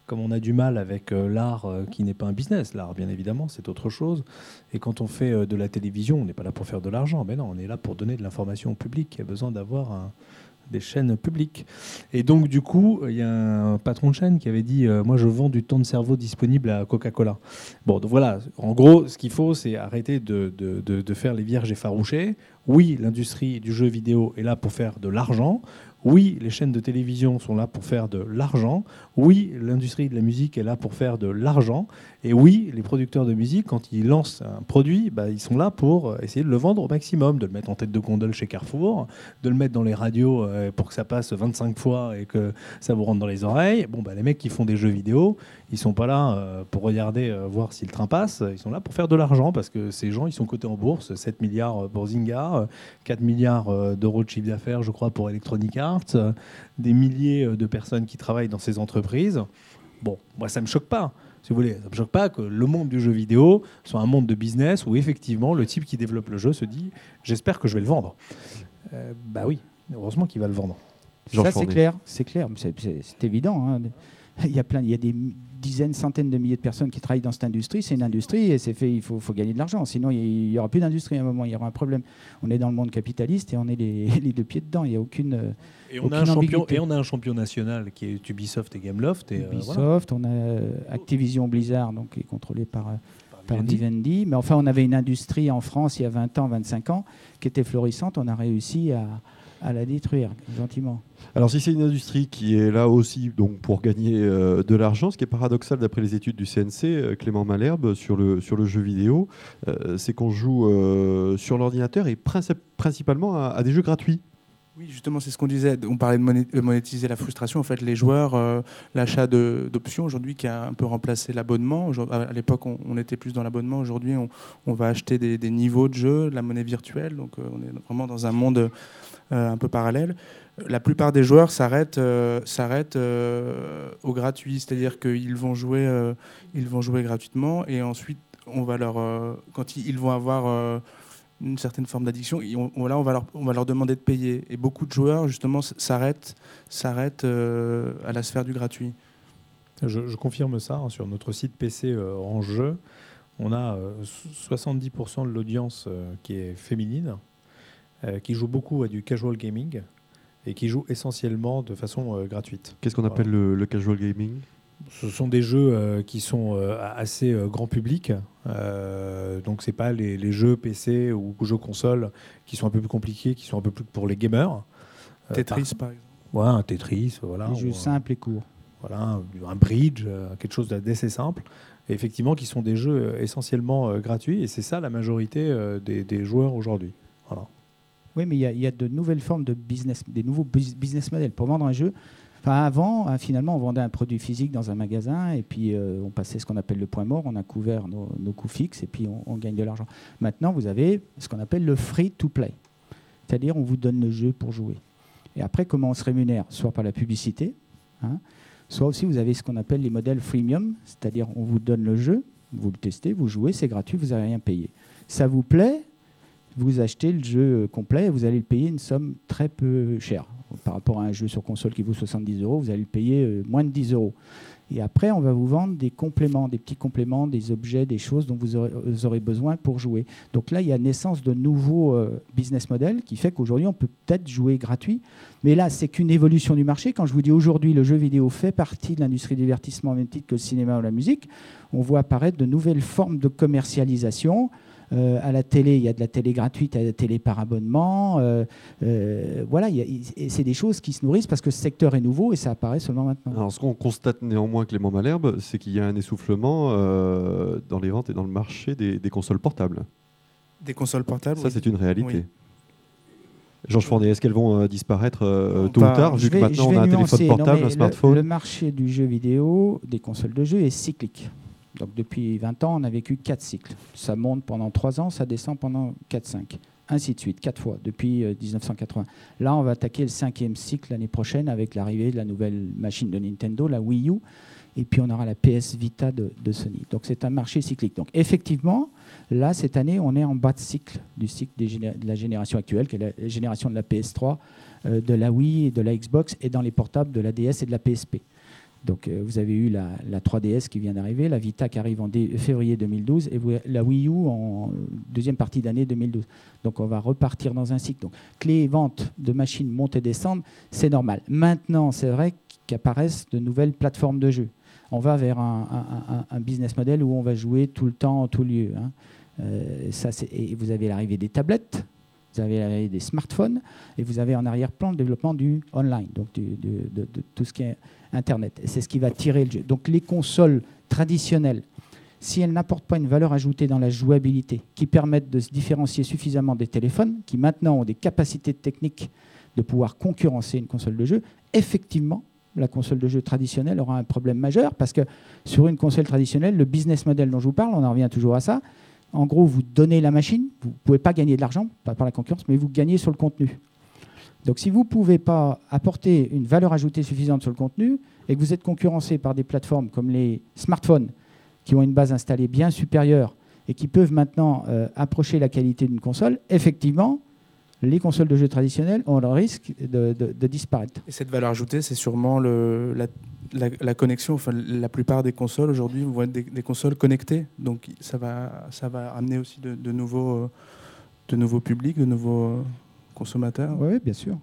comme on a du mal avec euh, l'art qui n'est pas un business, l'art bien évidemment, c'est autre chose. Et quand on fait de la télévision, on n'est pas là pour faire de l'argent. Mais non, on est là pour donner de l'information au public qui a besoin d'avoir des chaînes publiques. Et donc, du coup, il y a un patron de chaîne qui avait dit euh, Moi, je vends du temps de cerveau disponible à Coca-Cola. Bon, donc voilà, en gros, ce qu'il faut, c'est arrêter de, de, de, faire les vierges effarouchées. Oui, l'industrie du jeu vidéo est là pour faire de l'argent. Oui, les chaînes de télévision sont là pour faire de l'argent. Oui, l'industrie de la musique est là pour faire de l'argent. Et oui, les producteurs de musique, quand ils lancent un produit, bah, ils sont là pour essayer de le vendre au maximum, de le mettre en tête de gondole chez Carrefour, de le mettre dans les radios euh, pour que ça passe 25 fois et que ça vous rentre dans les oreilles. Bon, bah, les mecs qui font des jeux vidéo, ils sont pas là euh, pour regarder, euh, voir si le train passe. Ils sont là pour faire de l'argent parce que ces gens, ils sont cotés en bourse. 7 milliards pour Zynga, 4 milliards d'euros de chiffre d'affaires, je crois, pour Electronic Arts, des milliers de personnes qui travaillent dans ces entreprises. Bon, moi, ça me choque pas si vous voulez. Ça ne me choque pas que le monde du jeu vidéo soit un monde de business où effectivement le type qui développe le jeu se dit j'espère que je vais le vendre. Euh, bah oui, heureusement qu'il va le vendre. Ça c'est clair, c'est clair, c'est évident. Hein. Il y a plein, il y a des dizaines, centaines de milliers de personnes qui travaillent dans cette industrie. C'est une industrie et c'est fait. Il faut, faut, gagner de l'argent. Sinon, il n'y aura plus d'industrie à un moment. Il y aura un problème. On est dans le monde capitaliste et on est les, les deux pieds dedans. Il n'y a aucune. Euh, et on, a un champion, et on a un champion national qui est Ubisoft et Gameloft. Et euh, Ubisoft, on a euh, Activision Blizzard, donc qui est contrôlé par, par Vivendi. Mais enfin, on avait une industrie en France il y a 20 ans, 25 ans, qui était florissante. On a réussi à à la détruire gentiment. Alors si c'est une industrie qui est là aussi donc pour gagner euh, de l'argent, ce qui est paradoxal d'après les études du CNC, euh, Clément Malherbe sur le sur le jeu vidéo, euh, c'est qu'on joue sur l'ordinateur et principalement à, des jeux gratuits. Oui, justement, c'est ce qu'on disait. On parlait de monétiser la frustration. En fait, les joueurs, l'achat d'options aujourd'hui qui a un peu remplacé l'abonnement. À l'époque, on, était plus dans l'abonnement. Aujourd'hui, on, va acheter des, des, niveaux de jeu, de la monnaie virtuelle. Donc, on est vraiment dans un monde euh, un peu parallèle, la plupart des joueurs s'arrêtent euh, euh, au gratuit, c'est-à-dire qu'ils vont jouer, ils vont jouer gratuitement et ensuite on va leur, quand ils vont avoir une certaine forme d'addiction, on, on va leur, on va leur demander de payer. Et beaucoup de joueurs justement s'arrêtent, s'arrêtent à la sphère du gratuit. Je, confirme ça hein, sur notre site PC en jeu. On a 70% de l'audience qui est féminine euh, qui joue beaucoup à du casual gaming et qui joue essentiellement de façon euh, gratuite. Qu'est-ce qu'on appelle le, casual gaming? Ce sont des jeux euh, qui sont assez grand public. donc, ce n'est pas les, jeux PC ou jeux console qui sont un peu plus compliqués, qui sont un peu plus pour les gamers. Tetris, par, exemple. Ouais, un Tetris. Voilà, des jeux simples et courts. Voilà, un, bridge, quelque chose d'assez simple. Et effectivement, qui sont des jeux essentiellement gratuits. Et c'est ça la majorité des, des joueurs aujourd'hui. Voilà. Oui, mais il y, a de nouvelles formes de business, des nouveaux business models pour vendre un jeu. Avant, hein, finalement, on vendait un produit physique dans un magasin et puis euh, on passait ce qu'on appelle le point mort, on a couvert nos, coûts fixes et puis on, gagne de l'argent. Maintenant, vous avez ce qu'on appelle le free to play, c'est-à-dire on vous donne le jeu pour jouer. Et après, comment on se rémunère? Soit par la publicité, hein, soit aussi vous avez ce qu'on appelle les modèles freemium, c'est-à-dire on vous donne le jeu, vous le testez, vous jouez, c'est gratuit, vous n'avez rien payé. Ça vous plaît? Vous achetez le jeu complet, vous allez le payer une somme très peu chère. Par rapport à un jeu sur console qui vaut 70 euros, vous allez le payer euh, moins de 10 euros. Et après, on va vous vendre des compléments, des petits compléments, des objets, des choses dont vous aurez, besoin pour jouer. Donc là, il y a naissance de nouveaux euh, business models qui fait qu'aujourd'hui, on peut peut-être jouer gratuit. Mais là, c'est qu'une évolution du marché. Quand je vous dis aujourd'hui, le jeu vidéo fait partie de l'industrie du divertissement, même titre que le cinéma ou la musique, on voit apparaître de nouvelles formes de commercialisation euh, à la télé, il y a de la télé gratuite, à la télé par abonnement. Euh, euh, voilà, c'est des choses qui se nourrissent parce que ce secteur est nouveau et ça apparaît seulement maintenant. Alors, ce qu'on constate néanmoins, Clément Malherbe, c'est qu'il y a un essoufflement dans les ventes et dans le marché des, consoles portables. Des consoles portables Ça, c'est une réalité. Georges Fournier, est-ce qu'elles vont disparaître tôt ou tard, vu que maintenant on a un téléphone portable, un smartphone le, marché du jeu vidéo, des consoles de jeu, est cyclique. Donc depuis 20 ans, on a vécu quatre cycles. Ça monte pendant 3 ans, ça descend pendant 4-5. Ainsi de suite, quatre fois depuis 1980. Euh, Là, on va attaquer le cinquième cycle l'année prochaine avec l'arrivée de la nouvelle machine de Nintendo, la Wii U, et puis on aura la PS Vita de, Sony. Donc c'est un marché cyclique. Donc effectivement, là, cette année, on est en bas de cycle du cycle de la génération actuelle, qui est la génération de la PS3, euh, de la Wii et de la Xbox, et dans les portables de la DS et de la PSP. Donc euh, vous avez eu la, la 3DS qui vient d'arriver, la Vita qui arrive en février 2012 et la Wii U en deuxième partie d'année 2012. Donc on va repartir dans un cycle. Donc que les ventes de machines montent et descendent, c'est normal. Maintenant, c'est vrai qu'apparaissent de nouvelles plateformes de jeux. On va vers un, business model où on va jouer tout le temps, en tout lieu. hein. Euh, et vous avez l'arrivée des tablettes, vous avez des smartphones, et vous avez en arrière-plan le développement du online, donc de, de tout ce qui est Internet. Et c'est ce qui va tirer le jeu. Donc les consoles traditionnelles, si elles n'apportent pas une valeur ajoutée dans la jouabilité, qui permettent de se différencier suffisamment des téléphones, qui maintenant ont des capacités techniques de pouvoir concurrencer une console de jeu, effectivement, la console de jeu traditionnelle aura un problème majeur, parce que sur une console traditionnelle, le business model dont je vous parle, on en revient toujours à ça, en gros, vous donnez la machine, vous ne pouvez pas gagner de l'argent, pas par la concurrence, mais vous gagnez sur le contenu. Donc si vous ne pouvez pas apporter une valeur ajoutée suffisante sur le contenu et que vous êtes concurrencé par des plateformes comme les smartphones qui ont une base installée bien supérieure et qui peuvent maintenant euh, approcher la qualité d'une console, effectivement, les consoles de jeux traditionnelles ont le risque de, de- de disparaître. Et cette valeur ajoutée, c'est sûrement le, la, la- la connexion. Enfin, la plupart des consoles aujourd'hui vont être des, des consoles connectées. Donc ça va, ça va amener aussi de, de nouveaux, euh, de nouveaux publics, de nouveaux consommateurs. Oui, bien sûr.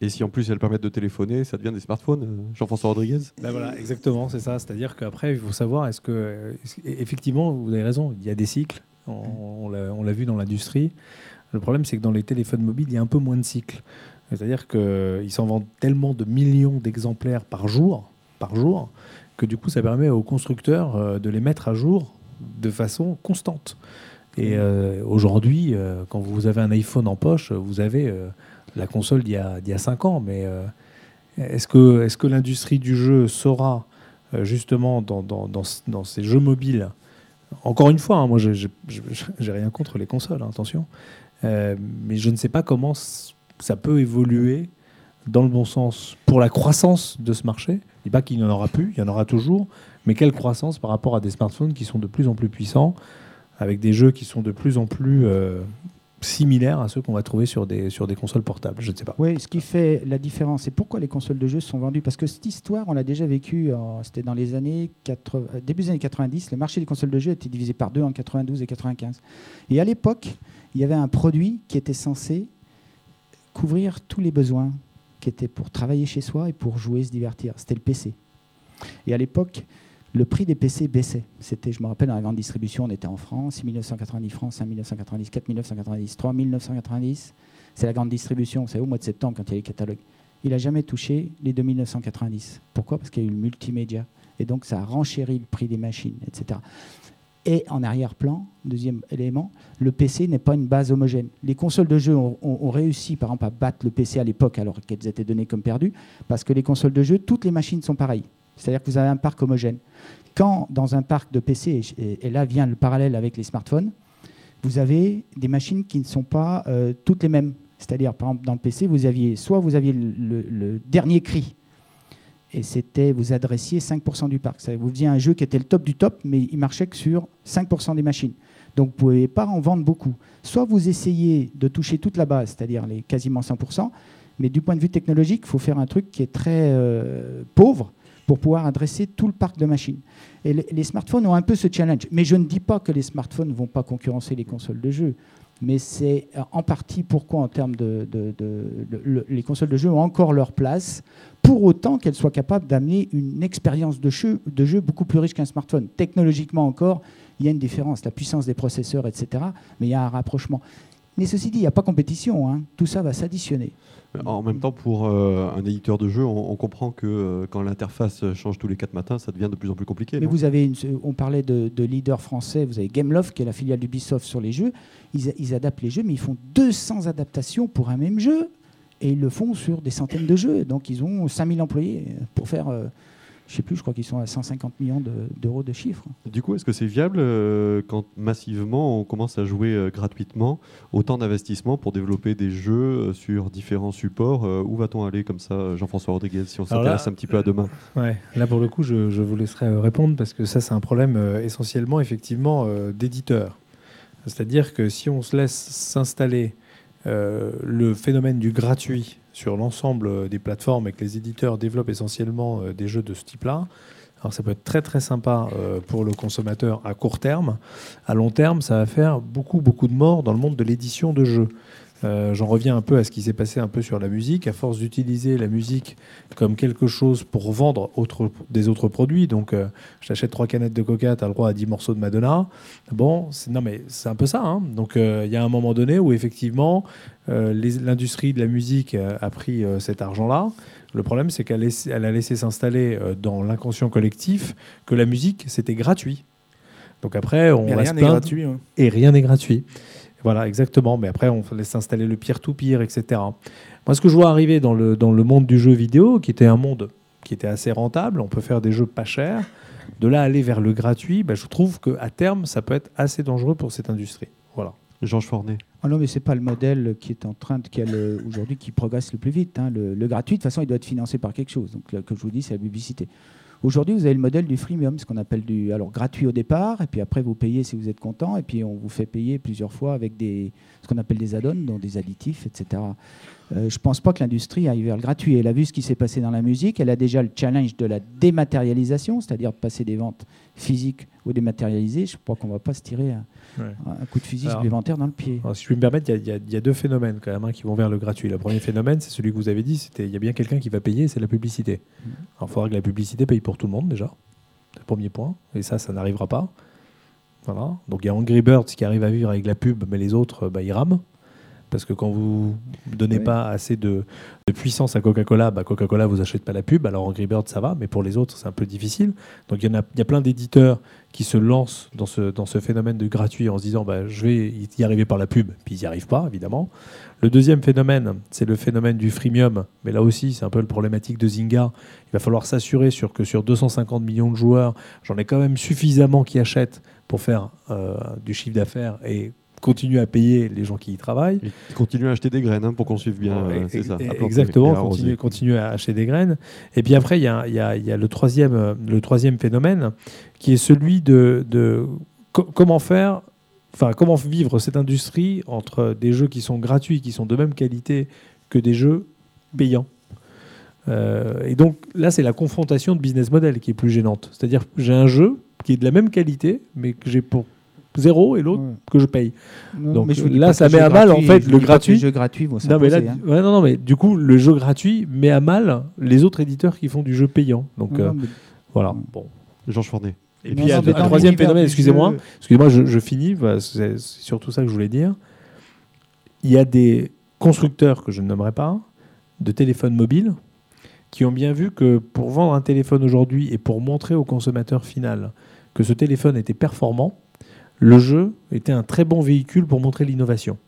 Et si en plus elles permettent de téléphoner, ça devient des smartphones, euh, Jean-François Rodriguez? Ben voilà, exactement, c'est ça. C'est-à-dire qu'après, il faut savoir, est-ce que, est-ce que- effectivement, vous avez raison, il y a des cycles. On, on l'a, on l'a vu dans l'industrie. Le problème, c'est que dans les téléphones mobiles, il y a un peu moins de cycles. C'est-à-dire qu'ils s'en vendent tellement de millions d'exemplaires par jour, par jour, que du coup, ça permet aux constructeurs euh, de les mettre à jour de façon constante. Et euh, aujourd'hui, euh, quand vous avez un iPhone en poche, vous avez euh, la console d'il y a, d'il y a 5 ans. Mais est-ce que, est que l'industrie du jeu saura justement dans, dans, dans, ce- dans ces jeux mobiles, encore une fois, hein, moi j'ai rien contre les consoles, hein, attention, Euh, mais je ne sais pas comment ça peut évoluer dans le bon sens pour la croissance de ce marché. Je dis pas qu'il n'y en aura plus, il y en aura toujours, mais quelle croissance par rapport à des smartphones qui sont de plus en plus puissants, avec des jeux qui sont de plus en plus euh, similaires à ceux qu'on va trouver sur des, sur des consoles portables? Je ne sais pas. Oui, ce qui fait la différence, et pourquoi les consoles de jeux sont vendues? Parce que cette histoire, on l'a déjà vécue, euh, c'était dans les années 80, euh, début des années 90, le marché des consoles de jeux était divisé par deux en 92 et 95. Et à l'époque, il y avait un produit qui était censé couvrir tous les besoins, qui étaient pour travailler chez soi et pour jouer, se divertir. C'était le PC. Et à l'époque, le prix des PC baissait. C'était, je me rappelle, dans la grande distribution, on était en France, 6 990 francs, 5 990, 4 990, 3 990. C'est la grande distribution, c'est au mois de septembre quand il y a les catalogues. Il n'a jamais touché les 2990. Pourquoi? Parce qu'il y a eu le multimédia. Et donc ça a renchéri le prix des machines, etc. Et en arrière-plan, deuxième élément, le PC n'est pas une base homogène. Les consoles de jeux ont, réussi, par exemple, à battre le PC à l'époque alors qu'elles étaient données comme perdues, parce que les consoles de jeux, toutes les machines sont pareilles. C'est-à-dire que vous avez un parc homogène. Quand dans un parc de PC, et, là vient le parallèle avec les smartphones, vous avez des machines qui ne sont pas euh, toutes les mêmes. C'est-à-dire, par exemple, dans le PC, vous aviez soit vous aviez le dernier cri, et c'était vous adressiez 5% du parc. Vous faisiez un jeu qui était le top du top, mais il marchait que sur 5% des machines. Donc vous ne pouvez pas en vendre beaucoup. Soit vous essayez de toucher toute la base, c'est-à-dire les quasiment 100%, mais du point de vue technologique, il faut faire un truc qui est très euh, pauvre pour pouvoir adresser tout le parc de machines. Et les, smartphones ont un peu ce challenge. Mais je ne dis pas que les smartphones ne vont pas concurrencer les consoles de jeux. Mais c'est euh, en partie pourquoi, en termes de, de- de- le- le- les consoles de jeu ont encore leur place, pour autant qu'elles soient capables d'amener une expérience de jeu, de jeu beaucoup plus riche qu'un smartphone. Technologiquement encore, il y a une différence, la puissance des processeurs, etc. Mais il y a un rapprochement. Mais ceci dit, il n'y a pas compétition. hein. Tout ça va s'additionner. En même temps, pour euh, un éditeur de jeu, on, on comprend que euh, quand l'interface change tous les quatre matins, ça devient de plus en plus compliqué. Mais vous avez, une, on parlait de, de leaders français, vous avez Gameloft, qui est la filiale d'Ubisoft sur les jeux. Ils, ils adaptent les jeux, mais ils font 200 adaptations pour un même jeu. Et ils le font sur des centaines de jeux. Donc ils ont 5000 employés pour faire, euh, je sais plus, je crois qu'ils sont à 150 millions de- d'euros de, chiffres. Du coup, est-ce que c'est viable euh, quand massivement on commence à jouer euh, gratuitement autant d'investissements pour développer des jeux euh, sur différents supports euh, Où va-t-on aller comme ça, Jean-François Rodriguez, si on s'intéresse un petit peu à demain? Ouais, là pour le coup, je, je vous laisserai répondre parce que ça, c'est un problème euh, essentiellement, effectivement, euh, d'éditeur. C'est-à-dire que si on se laisse s'installer euh, le phénomène du gratuit sur l'ensemble des plateformes et que les éditeurs développent essentiellement euh, des jeux de ce type-là, alors ça peut être très très sympa euh, pour le consommateur à court terme. À long terme, ça va faire beaucoup beaucoup de morts dans le monde de l'édition de jeux. Euh, J'en reviens un peu à ce qui s'est passé un peu sur la musique. À force d'utiliser la musique comme quelque chose pour vendre autre, des autres produits, donc euh, je t'achète trois canettes de coca, tu as le droit à 10 morceaux de Madonna. Bon, non mais c'est un peu ça. hein. Donc euh, il y a un moment donné où effectivement euh, l'industrie de la musique a pris cet argent-là. Le problème, c'est qu'elle a laissé s'installer dans l'inconscient collectif que la musique, c'était gratuit. Donc après, on va se plaindre gratuit. hein. et rien n'est gratuit. Voilà, exactement. Mais après, on laisse installer le peer-to-peer, etc. Moi, ce que je vois arriver dans le, dans le monde du jeu vidéo, qui était un monde qui était assez rentable, on peut faire des jeux pas chers, de là aller vers le gratuit, ben, je trouve qu'à terme, ça peut être assez dangereux pour cette industrie. Voilà. Georges Fornet. Ah non, mais c'est pas le modèle qui est en train de, qui aujourd'hui qui progresse le plus vite. hein. Le, le gratuit, de toute façon, il doit être financé par quelque chose. Donc, là, comme je vous dis, c'est la publicité. Aujourd'hui, vous avez le modèle du freemium, ce qu'on appelle du alors gratuit au départ, et puis après vous payez si vous êtes content, et puis on vous fait payer plusieurs fois avec des ce qu'on appelle des add-ons, donc des additifs, etc. Euh, je pense pas que l'industrie aille vers le gratuit. Elle a vu ce qui s'est passé dans la musique. Elle a déjà le challenge de la dématérialisation, c'est-à-dire de passer des ventes physiques dématérialisées. Je crois qu'on va pas se tirer un, Ouais. un coup de fusil Alors- supplémentaire dans le pied. Alors, si je puis me permettre, il y a- y, y deux phénomènes quand même hein, qui vont vers le gratuit. Le premier phénomène, c'est celui que vous avez dit, c'était il y a bien quelqu'un qui va payer, c'est la publicité. Alors il faudra que la publicité paye pour tout le monde déjà. C'est le premier point. Et ça, ça n'arrivera pas. Voilà. Donc il y a Angry Birds qui arrive à vivre avec la pub, mais les autres, bah, ils rament. Parce que quand vous ne donnez pas assez de, de puissance à Coca-Cola, bah, Coca-Cola vous achète pas la pub. Alors Angry Birds, ça va, mais pour les autres, c'est un peu difficile. Donc il y, en a, il y a plein d'éditeurs qui se lancent dans ce, dans ce phénomène de gratuit en se disant bah, je vais y arriver par la pub, puis ils n'y arrivent pas, évidemment. Le deuxième phénomène, c'est le phénomène du freemium. Mais là aussi, c'est un peu le problématique de Zynga. Il va falloir s'assurer sur que sur 250 millions de joueurs, j'en ai quand même suffisamment qui achètent pour faire euh, du chiffre d'affaires et continuer à payer les gens qui y travaillent. Et continuez à acheter des graines hein, pour qu'on suive bien. euh, Et- c'est ça. et Exactement, continuer, continuer à acheter des graines. Et puis après, il y a, il y a- il y a le, troisième, euh, le troisième phénomène qui est celui de, de co- comment faire, enfin, comment vivre cette industrie entre des jeux qui sont gratuits, qui sont de même qualité que des jeux payants. Euh, et donc là, c'est la confrontation de business model qui est plus gênante. C'est-à-dire j'ai un jeu qui est de la même qualité, mais que j'ai pour zéro et l'autre Ouais. que je paye. Non, Donc, mais je vous dis là, ça met jeu à mal, en gratuit- fait, je le gratuit. Les jeux gratuits vont Non mais, là, hein. ouais, non, non, mais du coup, le jeu gratuit met à mal les autres éditeurs qui font du jeu payant. Donc Non, euh, mais- voilà. Bon. Georges Fornet. Et Non, puis il y a non, mais un troisième phénomène, excusez-moi, excusez-moi, je, je finis, c'est c'est surtout ça que je voulais dire. Il y a des constructeurs que je ne nommerai pas, de téléphones mobiles, qui ont bien vu que pour vendre un téléphone aujourd'hui et pour montrer au consommateur final que ce téléphone était performant, le jeu était un très bon véhicule pour montrer l'innovation.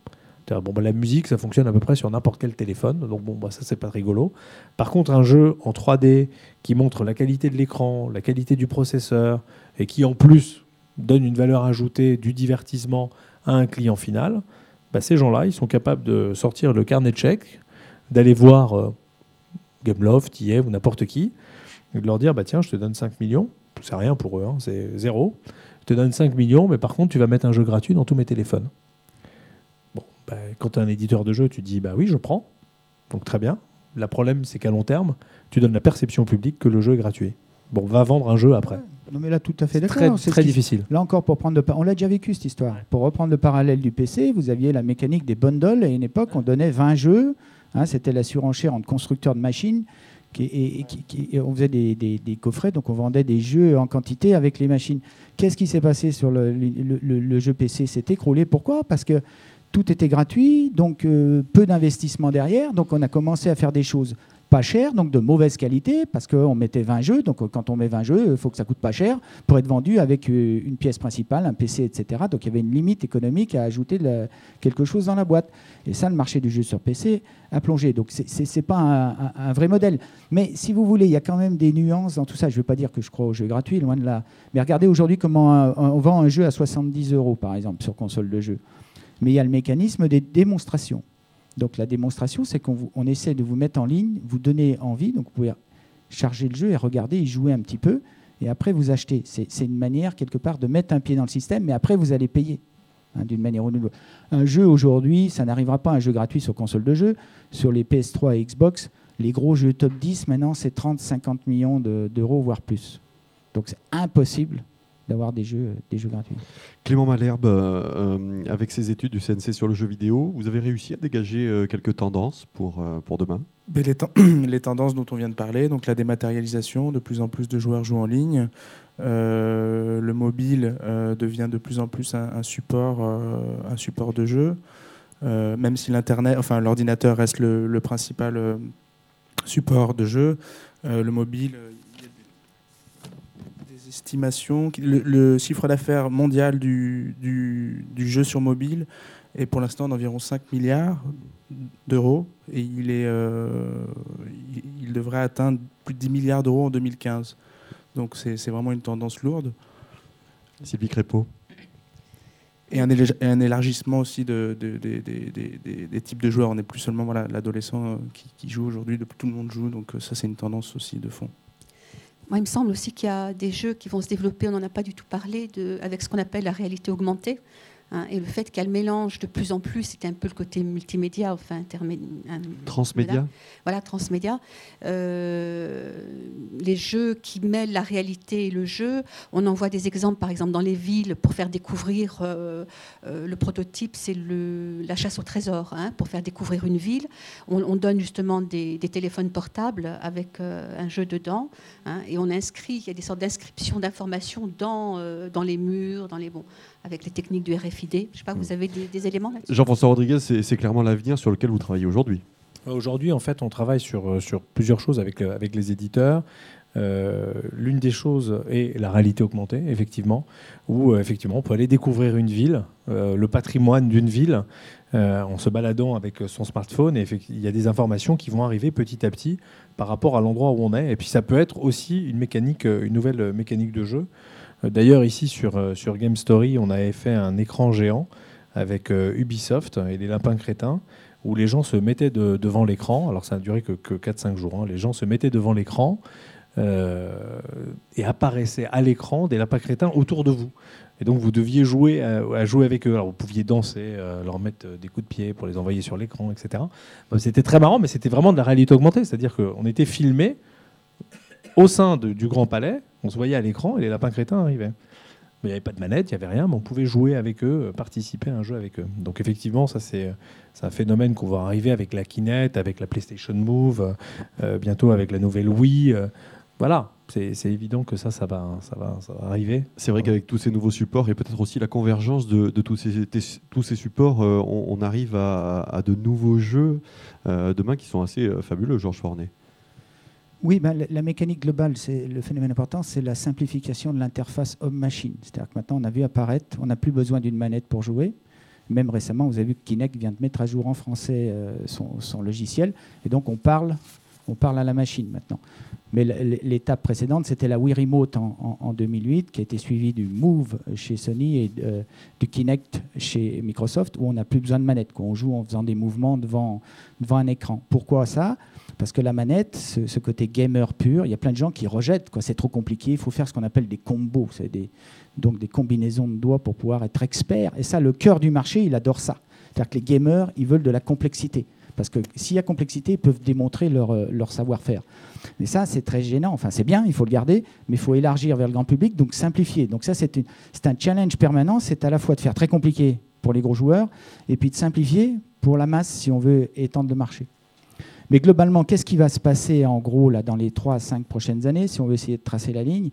Bah, la musique, ça fonctionne à peu près sur n'importe quel téléphone, donc bon, bah, ça c'est pas rigolo. Par contre, un jeu en 3D qui montre la qualité de l'écran, la qualité du processeur, et qui en plus donne une valeur ajoutée du divertissement à un client final, bah, ces gens-là, ils sont capables de sortir le carnet de chèques, d'aller voir euh, Gameloft, EA ou n'importe qui, et de leur dire bah, tiens, je te donne 5 millions, c'est rien pour eux, hein, c'est zéro. Je te donne 5 millions, mais par contre, tu vas mettre un jeu gratuit dans tous mes téléphones. Bon, bah, quand tu es un éditeur de jeu, tu dis bah oui, je prends. Donc très bien. Le problème, c'est qu'à long terme, tu donnes la perception au public que le jeu est gratuit. Bon, va vendre un jeu après. Non, mais là, tout à fait Très, d'accord. C'est très ce qui- difficile. Là encore, pour prendre le on l'a déjà vécu cette histoire. Pour reprendre le parallèle du PC, vous aviez la mécanique des bundles. À une époque, on donnait 20 jeux. hein, C'était la surenchère entre constructeurs de machines. Et, on faisait des, coffrets, donc on vendait des jeux en quantité avec les machines. Qu'est-ce qui s'est passé sur le jeu PC s'est écroulé. Pourquoi? Parce que tout était gratuit, donc euh, peu d'investissement derrière. Donc on a commencé à faire des choses pas chères, donc de mauvaise qualité, parce qu'on mettait 20 jeux. Donc euh, quand on met 20 jeux, il faut que ça coûte pas cher pour être vendu avec euh, une pièce principale, un PC, etc. Donc il y avait une limite économique à ajouter quelque chose dans la boîte. Et ça, le marché du jeu sur PC a plongé. Donc c'est- c'est pas un, un- vrai modèle. Mais si vous voulez, il y a quand même des nuances dans tout ça. Je ne veux pas dire que je crois au jeu gratuit, loin de là. Mais regardez aujourd'hui comment on vend un jeu à 70 euros, par exemple, sur console de jeu. Mais il y a le mécanisme des démonstrations. Donc la démonstration, c'est qu'on essaie de vous mettre en ligne, vous donner envie, donc vous pouvez charger le jeu et regarder, y jouer un petit peu, et après vous achetez. C'est c'est une manière quelque part de mettre un pied dans le système, mais après vous allez payer. hein, d'une manière ou d'une autre. Un jeu aujourd'hui, ça n'arrivera pas un jeu gratuit sur console de jeu. Sur les PS3 et Xbox, les gros jeux top 10, maintenant, c'est 30-50 millions d'euros, voire plus. Donc c'est impossible d'avoir des jeux, des jeux gratuits. Clément Malherbe, euh, euh, avec ses études du CNC sur le jeu vidéo, vous avez réussi à dégager euh, quelques tendances pour, pour demain? Les, les, tendances dont on vient de parler, donc la dématérialisation, de plus en plus de joueurs jouent en ligne, le mobile devient de plus en plus un, support, un support de jeu, même si l'internet, enfin l'ordinateur reste le, le principal support de jeu, le mobile estimation. Le, chiffre d'affaires mondial du, du, jeu sur mobile est pour l'instant d'environ 5 milliards d'euros et il, est, euh, il, devrait atteindre plus de 10 milliards d'euros en 2015. Donc c'est vraiment une tendance lourde. Sylvie Crépeau. Et un, un, élargissement aussi de, des types de joueurs. On n'est plus seulement voilà, l'adolescent qui, qui, joue aujourd'hui, tout le monde joue, donc ça c'est une tendance aussi de fond. Moi, il me semble aussi qu'il y a des jeux qui vont se développer, on n'en a pas du tout parlé, avec ce qu'on appelle la réalité augmentée. Hein, et le fait qu'elle mélange de plus en plus, c'était un peu le côté multimédia, enfin transmédia. Voilà, transmédia. Euh, les jeux qui mêlent la réalité et le jeu. On en voit des exemples, par exemple, dans les villes pour faire découvrir. Euh, euh, le prototype, c'est la chasse au trésor, hein, pour faire découvrir une ville. On, donne justement des, téléphones portables avec un jeu dedans, hein, et on inscrit. Il y a des sortes d'inscriptions d'informations dans dans les murs, dans les bons avec les techniques du RFID. Je ne sais pas, vous avez des, éléments là-dessus? Jean-François Rodriguez, c'est clairement l'avenir sur lequel vous travaillez aujourd'hui. Aujourd'hui, en fait, on travaille sur, euh, sur plusieurs choses avec, euh, avec les éditeurs. Euh, l'une des choses est la réalité augmentée, effectivement, où effectivement on peut aller découvrir une ville, le patrimoine d'une ville, en se baladant avec son smartphone. Et il y a des informations qui vont arriver petit à petit par rapport à l'endroit où on est. Et puis ça peut être aussi une mécanique, une nouvelle mécanique de jeu. Euh, d'ailleurs, ici sur, euh, sur Game Story, on avait fait un écran géant avec euh, Ubisoft et les lapins crétins où les gens se mettaient devant l'écran. Alors ça n'a duré que, que 4-5 jours. Hein. Les gens se mettaient devant l'écran et apparaissaient à l'écran des lapins crétins autour de vous. Et donc vous deviez jouer à, jouer avec eux. Alors vous pouviez danser, leur mettre des coups de pied pour les envoyer sur l'écran, etc. c'était très marrant, mais c'était vraiment de la réalité augmentée. C'est-à-dire qu'on était filmé au sein du Grand Palais on se voyait à l'écran et les lapins crétins arrivaient. Il n'y avait pas de manette, il n'y avait rien, mais on pouvait jouer avec eux, participer à un jeu avec eux. Donc effectivement, ça c'est un phénomène qu'on va arriver avec la Kinect, avec la PlayStation Move, euh, bientôt avec la nouvelle Wii. Euh, voilà, c'est évident que ça, ça va, arriver. C'est vrai qu'avec tous ces nouveaux supports et peut-être aussi la convergence de, tous, ces, supports, euh, on, arrive à, de nouveaux jeux demain qui sont assez fabuleux, Georges Fornet. Oui, ben, la mécanique globale, c'est le phénomène important, c'est la simplification de l'interface homme-machine. C'est-à-dire que maintenant, on a vu apparaître, on n'a plus besoin d'une manette pour jouer. Même récemment, vous avez vu que Kinect vient de mettre à jour en français euh, son, logiciel, et donc on parle, on parle à la machine maintenant. Mais l'étape précédente, c'était la Wii Remote en, 2008, qui a été suivie du Move chez Sony et euh, du Kinect chez Microsoft, où on n'a plus besoin de manette, qu'on joue en faisant des mouvements devant, devant un écran. Pourquoi ça? Parce que la manette, ce, côté gamer pur, il y a plein de gens qui rejettent. C'est trop compliqué. Il faut faire ce qu'on appelle des combos, donc des combinaisons de doigts pour pouvoir être expert. Et ça, le cœur du marché, il adore ça. C'est-à-dire que les gamers, ils veulent de la complexité. Parce que s'il y a complexité, ils peuvent démontrer leur, euh, leur savoir-faire. Mais ça, c'est très gênant. Enfin, c'est bien, il faut le garder, mais il faut élargir vers le grand public, donc simplifier. Donc ça, c'est un challenge permanent. C'est à la fois de faire très compliqué pour les gros joueurs, et puis de simplifier pour la masse si on veut étendre le marché. Mais globalement, qu'est-ce qui va se passer en gros là, dans les 3 à 5 prochaines années, si on veut essayer de tracer la ligne?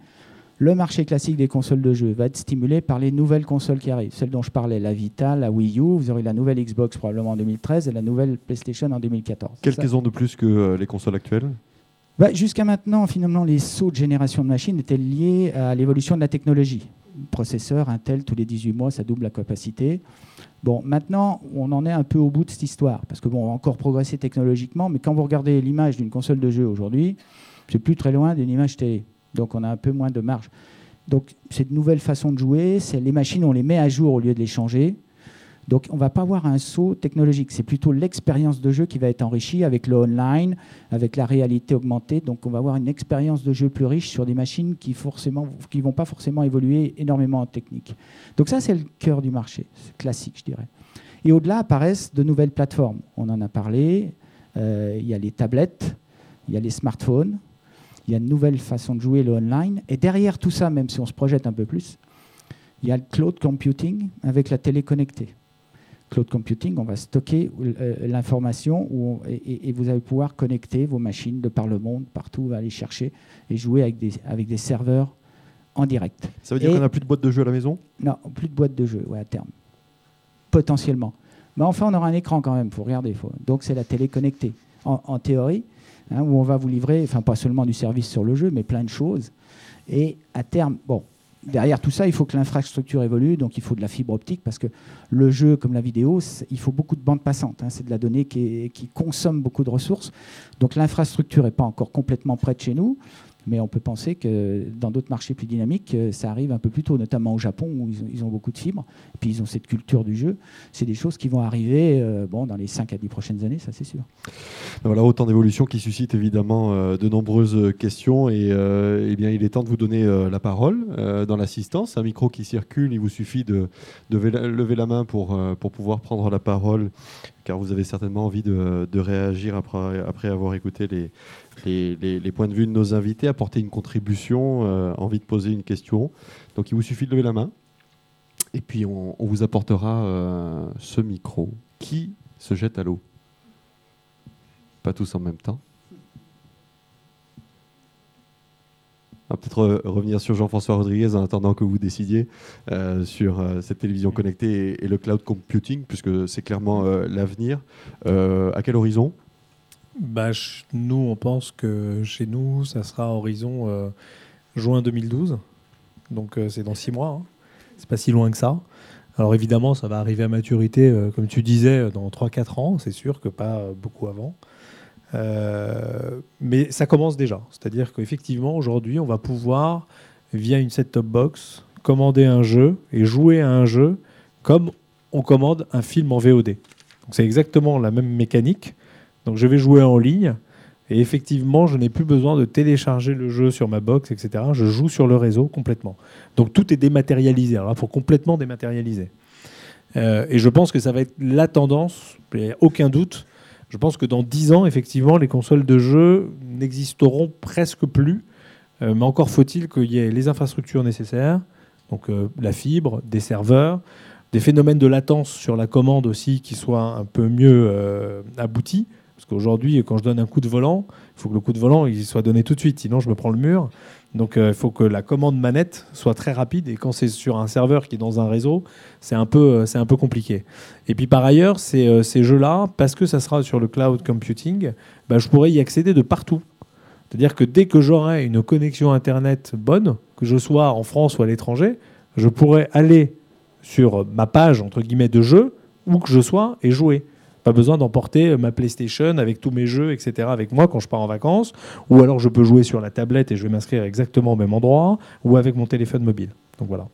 Le marché classique des consoles de jeux va être stimulé par les nouvelles consoles qui arrivent. Celles dont je parlais, la Vita, la Wii U, vous aurez la nouvelle Xbox probablement en 2013 et la nouvelle PlayStation en 2014. Quelques ans de plus que euh, les consoles actuelles? Bah, Jusqu'à maintenant, finalement, les sauts de génération de machines étaient liés à l'évolution de la technologie. processeur Intel, tous les 18 mois, ça double la capacité. Bon, maintenant, on en est un peu au bout de cette histoire, parce que bon, on va encore progresser technologiquement, mais quand vous regardez l'image d'une console de jeu aujourd'hui, c'est plus très loin d'une image télé. Donc on a un peu moins de marge. Donc c'est de nouvelles façons de jouer, c'est les machines, on les met à jour au lieu de les changer. Donc on ne va pas avoir un saut technologique, c'est plutôt l'expérience de jeu qui va être enrichie avec le online, avec la réalité augmentée. Donc on va avoir une expérience de jeu plus riche sur des machines qui ne vont pas forcément évoluer énormément en technique. Donc ça c'est le cœur du marché, classique je dirais. Et au-delà apparaissent de nouvelles plateformes. On en a parlé, euh, il y a les tablettes, il y a les smartphones, il y a une nouvelle façon de jouer le online. Et derrière tout ça, même si on se projette un peu plus, il y a le cloud computing avec la télé connectée cloud computing, on va stocker euh, l'information et, vous allez pouvoir connecter vos machines de par le monde, partout, aller chercher et jouer avec des, avec des serveurs en direct. Ça veut dire qu'on n'a plus de boîte de jeu à la maison? Non, plus de boîte de jeu, ouais, à terme. Potentiellement. Mais enfin, on aura un écran quand même, il faut regarder. Faut... Donc c'est la télé connectée, en, théorie, hein, où on va vous livrer, enfin pas seulement du service sur le jeu, mais plein de choses. Et à terme, bon, derrière tout ça, il faut que l'infrastructure évolue, donc il faut de la fibre optique, parce que le jeu, comme la vidéo, il faut beaucoup de bandes passantes. Hein. c'est de la donnée qui, qui, consomme beaucoup de ressources. Donc l'infrastructure n'est pas encore complètement prête chez nous. Mais on peut penser que dans d'autres marchés plus dynamiques, euh, ça arrive un peu plus tôt, notamment au Japon où ils ont, beaucoup de fibres. Puis ils ont cette culture du jeu. C'est des choses qui vont arriver euh, bon, dans les 5 à 10 prochaines années, ça c'est sûr. Ben voilà autant d'évolutions qui suscitent évidemment euh, de nombreuses questions. Et eh bien, il est temps de vous donner la parole dans l'assistance. Un micro qui circule, il vous suffit de, lever la main pour, pour pouvoir prendre la parole car vous avez certainement envie de, réagir après, après avoir écouté les, les, points de vue de nos invités, apporter une contribution, euh, envie de poser une question. Donc il vous suffit de lever la main et puis on, vous apportera euh, ce micro. Qui se jette à l'eau Pas tous en même temps. On va peut-être revenir sur Jean-François Rodriguez en attendant que vous décidiez euh, sur cette télévision connectée et, le cloud computing, puisque c'est clairement l'avenir. à quel horizon? Bah, Nous, on pense que chez nous, ça sera horizon euh, juin 2012. Donc euh, c'est dans six mois. Hein. C'est pas si loin que ça. Alors évidemment, ça va arriver à maturité, euh, comme tu disais, dans 3-4 ans. C'est sûr que pas beaucoup avant. mais ça commence déjà. C'est-à-dire qu'effectivement, aujourd'hui, on va pouvoir, via une set-top box, commander un jeu et jouer à un jeu comme on commande un film en VOD. Donc c'est exactement la même mécanique. Donc je vais jouer en ligne. Et effectivement, je n'ai plus besoin de télécharger le jeu sur ma box, etc. Je joue sur le réseau complètement. Donc tout est dématérialisé. Alors faut complètement dématérialiser. Euh, et je pense que ça va être la tendance, il n'y a aucun doute. Je pense que dans 10 ans, effectivement, les consoles de jeu n'existeront presque plus. Euh, mais encore faut-il qu'il y ait les infrastructures nécessaires, donc euh, la fibre, des serveurs, des phénomènes de latence sur la commande aussi qui soient un peu mieux aboutis parce qu'aujourd'hui, quand je donne un coup de volant, il faut que le coup de volant il soit donné tout de suite, sinon je me prends le mur. Donc euh, il faut que la commande manette soit très rapide. Et quand c'est sur un serveur qui est dans un réseau, c'est un peu, euh, un peu compliqué. Et puis par ailleurs, ces, euh, ces jeux-là, parce que ça sera sur le cloud computing, bah, je pourrais y accéder de partout. C'est-à-dire que dès que j'aurai une connexion Internet bonne, que je sois en France ou à l'étranger, je pourrais aller sur ma page entre guillemets de jeu, où que je sois, et jouer. Pas besoin d'emporter ma PlayStation avec tous mes jeux, etc. avec moi quand je pars en vacances. Ou alors je peux jouer sur la tablette et je vais m'inscrire exactement au même endroit. Ou avec mon téléphone mobile. Donc voilà.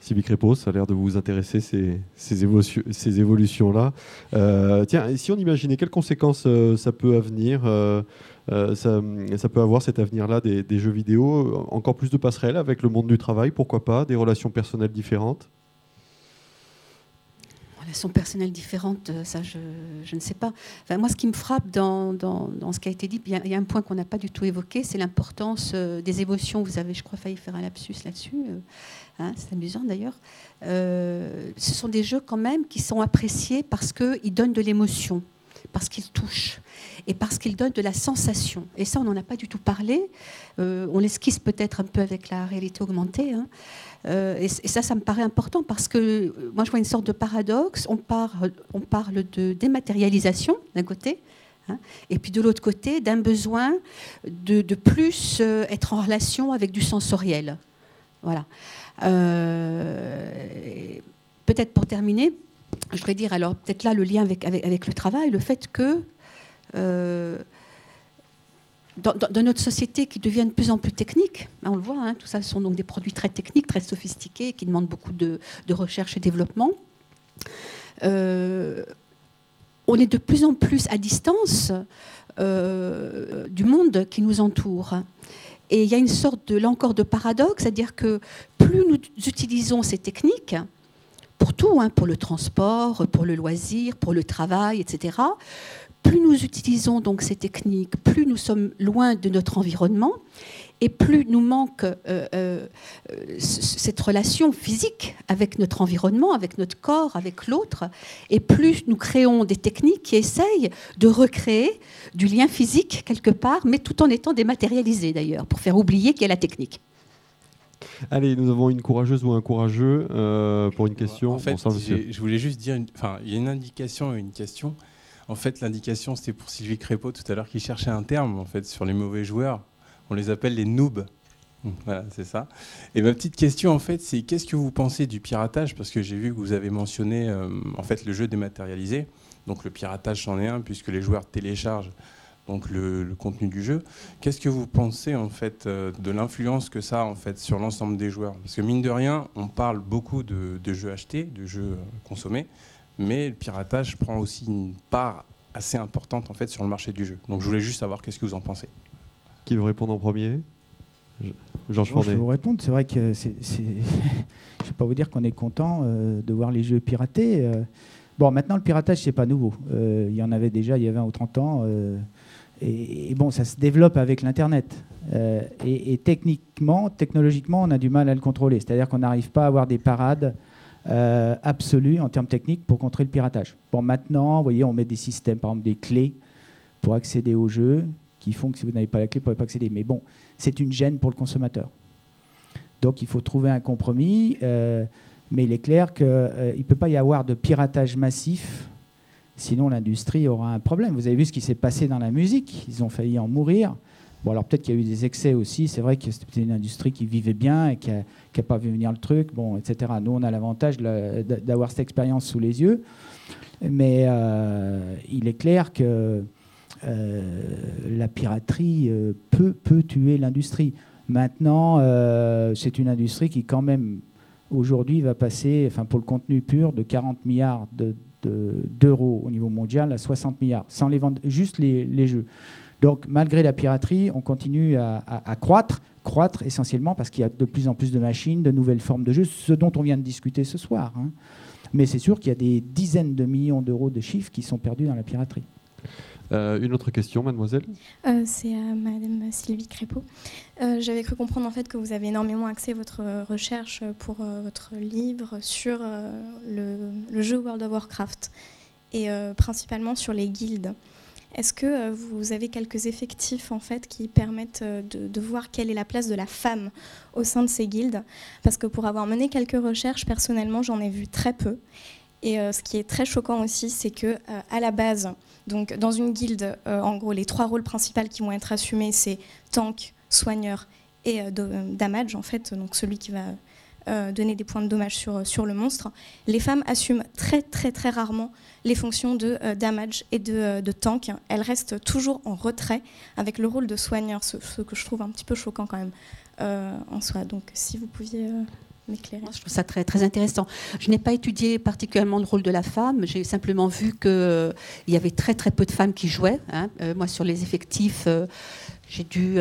Sylvie Crépos, ça a l'air de vous intéresser ces, ces, évolutions-là. Euh, tiens, si on imaginait quelles conséquences euh, ça peut euh, ça, peut avoir cet avenir-là des, jeux vidéo, encore plus de passerelles avec le monde du travail, pourquoi pas, des relations personnelles différentes? Sont personnelles différentes, euh, ça je, ne sais pas. Moi, ce qui me frappe dans, dans, ce qui a été dit, il y, a un point qu'on n'a pas du tout évoqué, c'est l'importance euh, des émotions. Vous avez, je crois, failli faire un lapsus là-dessus. Euh, hein, c'est amusant d'ailleurs. ce sont des jeux quand même qui sont appréciés parce qu'ils donnent de l'émotion parce qu'ils touchent et parce qu'ils donnent de la sensation. Et ça, on n'en a pas du tout parlé. on l'esquisse peut-être un peu avec la réalité augmentée. Hein. Euh, et, ça, ça me paraît important parce que euh, moi, je vois une sorte de paradoxe. On parle, on parle de dématérialisation d'un côté, hein, et puis de l'autre côté, d'un besoin de, plus euh, être en relation avec du sensoriel. Voilà. peut-être pour terminer, je voudrais dire, alors peut-être là le lien avec, avec, le travail, le fait que dans, notre société qui devient de plus en plus technique, hein, on le voit, hein, tout ça sont donc des produits très techniques, très sophistiqués, qui demandent beaucoup de, recherche et développement. on est de plus en plus à distance du monde qui nous entoure. Et il y a une sorte de, là encore, de paradoxe, c'est-à-dire que plus nous utilisons ces techniques, pour tout, hein, pour le transport, pour le loisir, pour le travail, etc., plus nous utilisons donc ces techniques, plus nous sommes loin de notre environnement et plus nous manque euh, euh, cette relation physique avec notre environnement, avec notre corps, avec l'autre, et plus nous créons des techniques qui essayent de recréer du lien physique quelque part, mais tout en étant dématérialisé d'ailleurs, pour faire oublier qu'il y a la technique. Allez, nous avons une courageuse ou un courageux euh, pour une question. En fait, je voulais juste dire, enfin, il y a une indication et une question. En fait, l'indication, c'était pour Sylvie Crépeau tout à l'heure qui cherchait un terme en fait sur les mauvais joueurs. On les appelle les noobs. Voilà, c'est ça. Et ma petite question, en fait, c'est qu'est-ce que vous pensez du piratage? Parce que j'ai vu que vous avez mentionné, euh, en fait, le jeu dématérialisé. Donc le piratage, c'en est un, puisque les joueurs téléchargent donc le, contenu du jeu. Qu'est-ce que vous pensez, en fait, euh, de l'influence que ça a, en fait, sur l'ensemble des joueurs? Parce que mine de rien, on parle beaucoup de, de jeux achetés, de jeux consommés, mais le piratage prend aussi une part assez importante, en fait, sur le marché du jeu. Donc je voulais juste savoir qu'est-ce que vous en pensez. Qui veut répondre en premier? Georges Je vais vous répondre. C'est vrai que c'est, je ne vais pas vous dire qu'on est content euh, de voir les jeux piratés. Euh. bon, maintenant, le piratage, c'est pas nouveau. Euh, il y en avait déjà il y a 20 ou 30 ans. Et, bon, ça se développe avec l'Internet. Et, et, techniquement, technologiquement, on a du mal à le contrôler. C'est-à-dire qu'on n'arrive pas à avoir des parades absolues en termes techniques pour contrer le piratage. Bon, maintenant, vous voyez, on met des systèmes, par exemple des clés pour accéder au jeu qui font que si vous n'avez pas la clé, vous ne pouvez pas accéder. Mais bon, c'est une gêne pour le consommateur. Donc il faut trouver un compromis, euh, mais il est clair qu'il euh, ne peut pas y avoir de piratage massif, sinon l'industrie aura un problème. Vous avez vu ce qui s'est passé dans la musique, ils ont failli en mourir. Bon, alors peut-être qu'il y a eu des excès aussi, c'est vrai que c'était une industrie qui vivait bien et qui n'a pas vu venir le truc, bon, etc. Nous, on a l'avantage d'avoir cette expérience sous les yeux, mais euh, il est clair que euh, la piraterie euh, peut, tuer l'industrie. Maintenant, c'est une industrie qui, quand même, aujourd'hui, va passer, enfin, pour le contenu pur, de 40 milliards d'euros au niveau mondial à 60 milliards, sans les vendre, juste les, jeux. Donc, malgré la piraterie, on continue à, croître, croître essentiellement parce qu'il y a de plus en plus de machines, de nouvelles formes de jeux, ce dont on vient de discuter ce soir. Hein. Mais c'est sûr qu'il y a des dizaines de millions d'euros de chiffres qui sont perdus dans la piraterie. Euh, une autre question, mademoiselle? Euh, C'est à madame Sylvie Crépeau. Euh, j'avais cru comprendre en fait que vous avez énormément axé votre recherche pour votre livre sur le, jeu World of Warcraft et principalement sur les guildes. Est-ce que vous avez quelques effectifs en fait qui permettent de, de, voir quelle est la place de la femme au sein de ces guildes? Parce que pour avoir mené quelques recherches, personnellement, j'en ai vu très peu. Et ce qui est très choquant aussi, c'est que à la base, donc, dans une guilde, euh, en gros, les trois rôles principaux qui vont être assumés, c'est tank, soigneur et euh, euh, damage, en fait, donc celui qui va donner des points de dommage sur, sur le monstre. Les femmes assument très, très, très rarement les fonctions de damage et de, de, tank. Elles restent toujours en retrait avec le rôle de soigneur, ce, que je trouve un petit peu choquant quand même en soi. Donc, si vous pouviez je trouve ça très, intéressant. Je n'ai pas étudié particulièrement le rôle de la femme. J'ai simplement vu qu'il euh, y avait très très peu de femmes qui jouaient. Hein. Euh, moi, sur les effectifs, euh, j'ai dû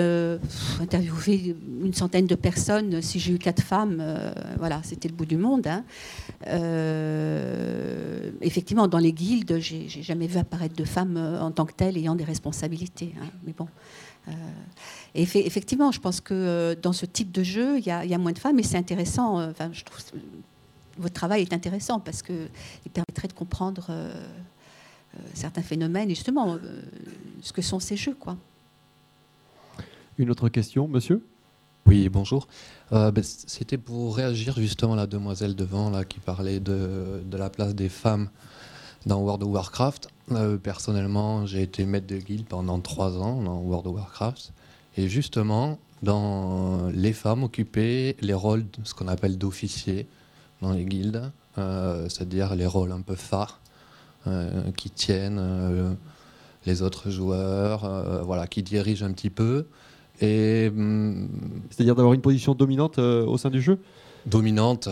interviewer une centaine de personnes. Si j'ai eu quatre femmes, voilà, c'était le bout du monde. Hein. effectivement, dans les guildes, j'ai jamais vu apparaître de femmes en tant que telles ayant des responsabilités. Hein. Mais bon. Et effectivement, je pense que euh, dans ce type de jeu, il y, a moins de femmes et c'est intéressant. Euh, votre travail est intéressant parce qu'il permettrait de comprendre euh, certains phénomènes et justement ce que sont ces jeux. Une autre question, monsieur? Oui, bonjour. Ben, c'était pour réagir justement à la demoiselle devant là, qui parlait de, de la place des femmes dans World of Warcraft. personnellement, j'ai été maître de guilde pendant trois ans dans World of Warcraft. Et justement, dans les femmes occupaient les rôles, ce qu'on appelle d'officiers dans les guildes, euh, c'est-à-dire les rôles un peu phares euh, qui tiennent euh, les autres joueurs, voilà, qui dirigent un petit peu. Et hum, c'est-à-dire d'avoir une position dominante au sein du jeu. Dominante,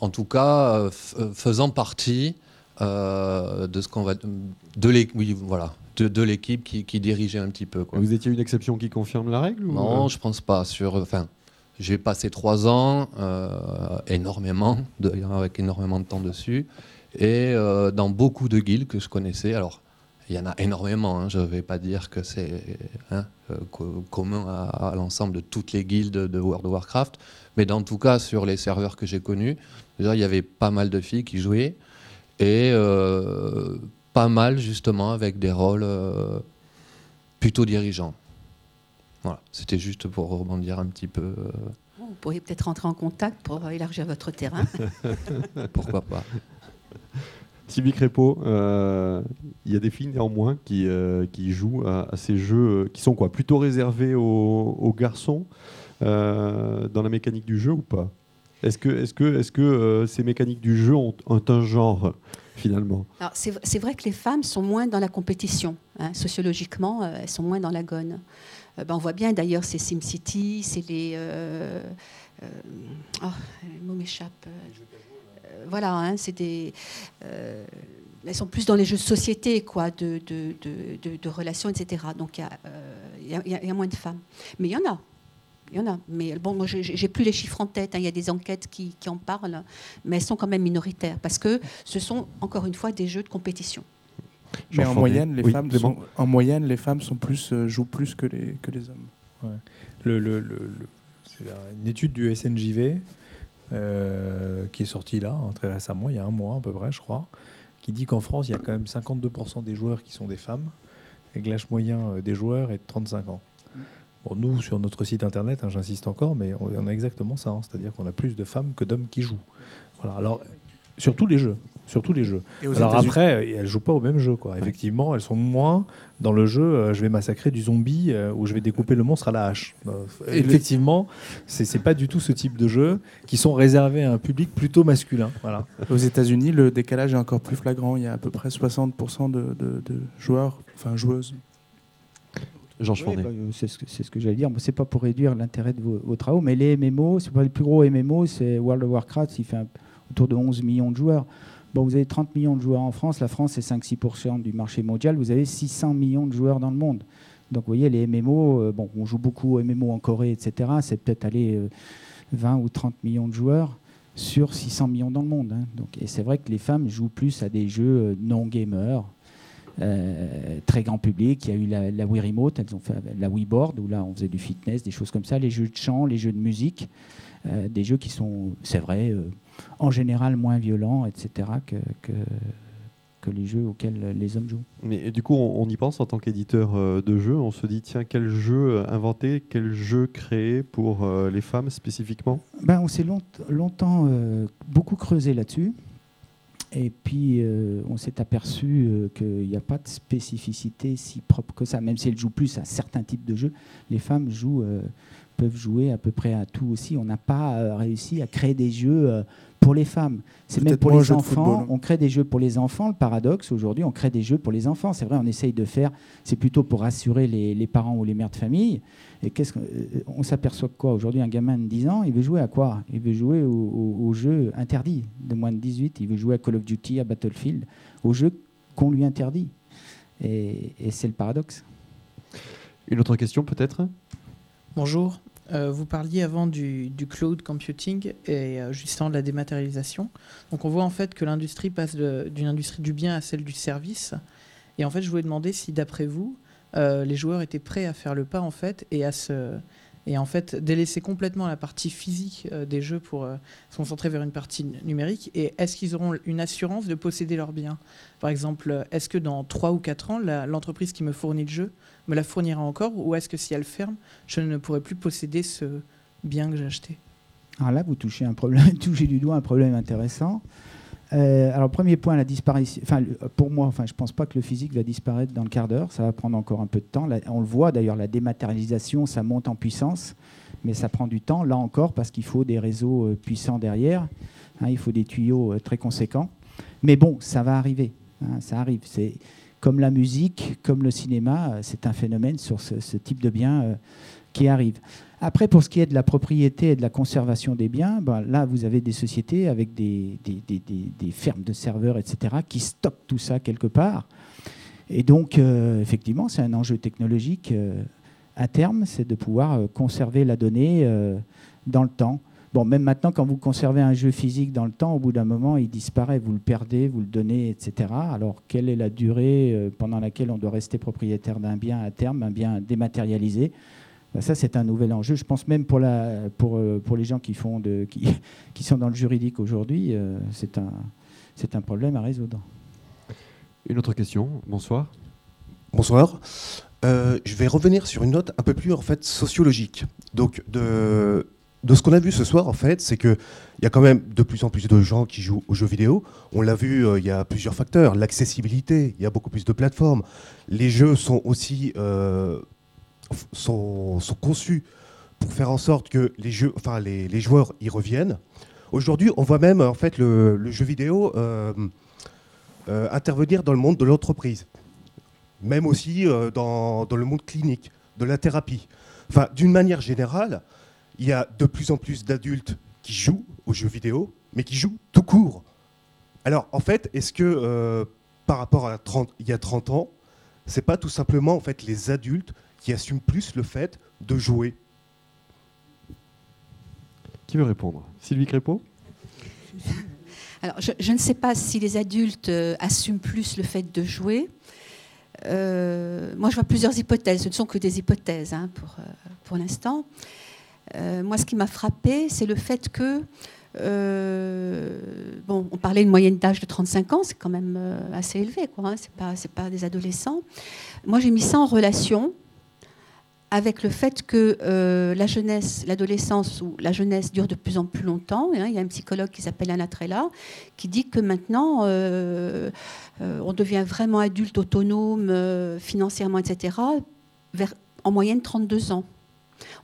en tout cas, faisant partie euh, de ce qu'on va de l'équipe, oui, voilà, de, de l'équipe qui, qui dirigeait un petit peu. Quoi. Vous étiez une exception qui confirme la règle ou- Non, je pense pas. Sur, enfin, j'ai passé trois ans, euh, énormément, avec énormément de temps dessus, et euh, dans beaucoup de guildes que je connaissais. Alors, il y en a énormément. hein, je ne vais pas dire que c'est hein, euh, co- commun à, à l'ensemble de toutes les guildes de World of Warcraft, mais dans tout cas, sur les serveurs que j'ai connus, déjà, il y avait pas mal de filles qui jouaient, et euh, pas mal justement avec des rôles euh, plutôt dirigeants. Voilà, c'était juste pour rebondir un petit peu. euh, Vous pourriez peut-être rentrer en contact pour élargir votre terrain. pourquoi pas. Sylvie Crépeau, euh, il y a des filles néanmoins qui, euh, qui jouent à, ces jeux euh, qui sont quoi Plutôt réservés aux, aux garçons dans la mécanique du jeu ou pas? Est-ce que, est -ce que, est -ce que ces mécaniques du jeu ont, un genre finalement? C'est vrai que les femmes sont moins dans la compétition. hein. Sociologiquement, elles sont moins dans la gonne. Ben, on voit bien d'ailleurs, c'est SimCity, c'est les. oh, le mot m'échappe. Voilà, hein, c'est des. euh, elles sont plus dans les jeux de société, quoi, de, de, de- de- de relations, etc. Donc il y, a, euh, il y y a- il y a moins de femmes. Mais il y en a. Il y en a. Mais bon, moi, j'ai plus les chiffres en tête. hein. Il y a des enquêtes qui, qui en parlent, mais elles sont quand même minoritaires parce que ce sont encore une fois des jeux de compétition. Mais en moyenne, les Oui, femmes sont, en moyenne, les femmes sont plus, euh, jouent plus que les, que les hommes. Le, le- le- le- c'est une étude du SNJV euh, qui est sortie là, hein, très récemment, il y a un mois à peu près, je crois, qui dit qu'en France, il y a quand même 52% des joueurs qui sont des femmes, et que l'âge moyen euh, des joueurs est de 35 ans. Bon, nous, sur notre site internet, hein, j'insiste encore, mais on on a exactement ça, hein, c'est-à-dire qu'on a plus de femmes que d'hommes qui jouent. Voilà, alors, sur tous les jeux. Sur tous les jeux. Alors après, elles jouent pas au même jeu. Quoi. Effectivement, elles sont moins dans le jeu euh, je vais massacrer du zombie euh, ou je vais découper le monstre à la hache. Euh, effectivement, c'est pas du tout ce type de jeu qui sont réservés à un public plutôt masculin. Voilà. Aux États-Unis, le décalage est encore plus flagrant. Il y a à peu près 60% de, de- de joueurs, enfin joueuses. Jean Oui, Fournier. bah, euh, c'est ce que, c'est ce que j'allais dire. Bon, c'est pas pour réduire l'intérêt de vos, vos travaux, mais les MMO, c'est pas les plus gros MMO, c'est World of Warcraft, il fait un- autour de 11 millions de joueurs. Bon, vous avez 30 millions de joueurs en France, la France c'est 5-6% du marché mondial, vous avez 600 millions de joueurs dans le monde. Donc vous voyez, les MMO, euh, bon, on joue beaucoup aux MMO en Corée, etc. C'est peut-être aller euh, 20 ou 30 millions de joueurs sur 600 millions dans le monde. hein. Donc, et c'est vrai que les femmes jouent plus à des jeux euh, non gamers, euh, très grand public. Il y a eu la, la Wii Remote, elles ont fait la Wii Board, où là on faisait du fitness, des choses comme ça, les jeux de chant, les jeux de musique, euh, des jeux qui sont, c'est vrai, euh, en général moins violents, etc., que, que, que les jeux auxquels les hommes jouent. Mais du coup, on, on y pense en tant qu'éditeur euh, de jeux. On se dit, tiens, quel jeu euh, inventer, quel jeu créer pour euh, les femmes spécifiquement? Ben, on s'est long- longtemps euh, beaucoup creusé là-dessus. Et puis, euh, on s'est aperçu euh, qu'il n'y a pas de spécificité si propre que ça. Même si elles jouent plus à certains types de jeux, les femmes jouent, euh, peuvent jouer à peu près à tout aussi. On n'a pas réussi à créer des jeux pour les femmes. C'est même pour les enfants. football. On crée des jeux pour les enfants. Le paradoxe, aujourd'hui, on crée des jeux pour les enfants. C'est vrai, on essaye de faire, c'est plutôt pour rassurer les, les parents ou les mères de famille. Et qu'est-ce qu'on on s'aperçoit quoi Aujourd'hui, un gamin de 10 ans, il veut jouer à quoi? Il veut jouer aux au, aux jeux interdits de moins de 18. Il veut jouer à Call of Duty, à Battlefield, aux jeux qu'on lui interdit. Et, et c'est le paradoxe. Une autre question peut-être? Bonjour. Euh, vous parliez avant du, cloud computing et euh, justement de la dématérialisation. Donc on voit en fait que l'industrie passe d'une industrie du bien à celle du service. Et en fait, je voulais demander si d'après vous, euh, les joueurs étaient prêts à faire le pas en fait et à se et en fait délaisser complètement la partie physique euh, des jeux pour euh, se concentrer vers une partie numérique. Et est-ce qu'ils auront une assurance de posséder leurs biens? Par exemple, est-ce que dans 3 ou 4 ans, l'entreprise qui me fournit le jeu me la fournira encore? Ou est-ce que si elle ferme, je ne pourrai plus posséder ce bien que j'ai acheté? Alors là, vous touchez, un problème, touchez du doigt un problème intéressant. Euh, alors, premier point, la disparition. Enfin, pour moi, enfin, je ne pense pas que le physique va disparaître dans le quart d'heure. Ça va prendre encore un peu de temps. On le voit d'ailleurs, la dématérialisation, ça monte en puissance, mais ça prend du temps, là encore, parce qu'il faut des réseaux euh, puissants derrière. Hein, il faut des tuyaux euh, très conséquents. Mais bon, ça va arriver. hein, ça arrive. C'est comme la musique, comme le cinéma, c'est un phénomène sur ce, ce type de bien qui arrive. Après, pour ce qui est de la propriété et de la conservation des biens, ben, là, vous avez des sociétés avec des, fermes de serveurs, etc., qui stockent tout ça quelque part. Et donc, euh, effectivement, c'est un enjeu technologique euh, à terme, c'est de pouvoir euh, conserver la donnée dans le temps. Bon, même maintenant, quand vous conservez un jeu physique dans le temps, au bout d'un moment, il disparaît, vous le perdez, vous le donnez, etc. Alors, quelle est la durée pendant laquelle on doit rester propriétaire d'un bien à terme, un bien dématérialisé? Ben, Ça, c'est un nouvel enjeu. Je pense même pour, la, pour, pour les gens qui, font de, qui, qui sont dans le juridique aujourd'hui, c'est un, un problème à résoudre. Une autre question, bonsoir. Bonsoir. Euh, je vais revenir sur une note un peu plus en fait sociologique. Donc de, de ce qu'on a vu ce soir en fait, c'est qu'il y a quand même de plus en plus de gens qui jouent aux jeux vidéo. On l'a vu, euh, il y a plusieurs facteurs. L'accessibilité, il y a beaucoup plus de plateformes. Les jeux sont aussi euh, sont, conçus pour faire en sorte que les, joueurs y reviennent. Aujourd'hui, on voit même en fait le, jeu vidéo euh, intervenir dans le monde de l'entreprise, même aussi euh, dans, le monde clinique, de la thérapie. Enfin, d'une manière générale, il y a de plus en plus d'adultes qui jouent aux jeux vidéo, mais qui jouent tout court. Alors, en fait, est-ce que euh, par rapport à 30, il y a 30 ans, c'est pas tout simplement en fait les adultes qui assument plus le fait de jouer Qui veut répondre? Sylvie Crépeau? Alors, je, ne sais pas si les adultes euh, assument plus le fait de jouer. Euh, moi, je vois plusieurs hypothèses. Ce ne sont que des hypothèses hein, pour, euh, pour l'instant. moi, ce qui m'a frappé, c'est le fait que, bon, on parlait d'une moyenne d'âge de 35 ans, c'est quand même assez élevé, quoi. Hein, c'est pas, c'est pas des adolescents. Moi, j'ai mis ça en relation avec le fait que euh, la jeunesse, l'adolescence ou la jeunesse dure de plus en plus longtemps. Hein. il y a un psychologue qui s'appelle Anna Trella qui dit que maintenant, euh, euh, on devient vraiment adulte, autonome, financièrement, etc., vers en moyenne 32 ans.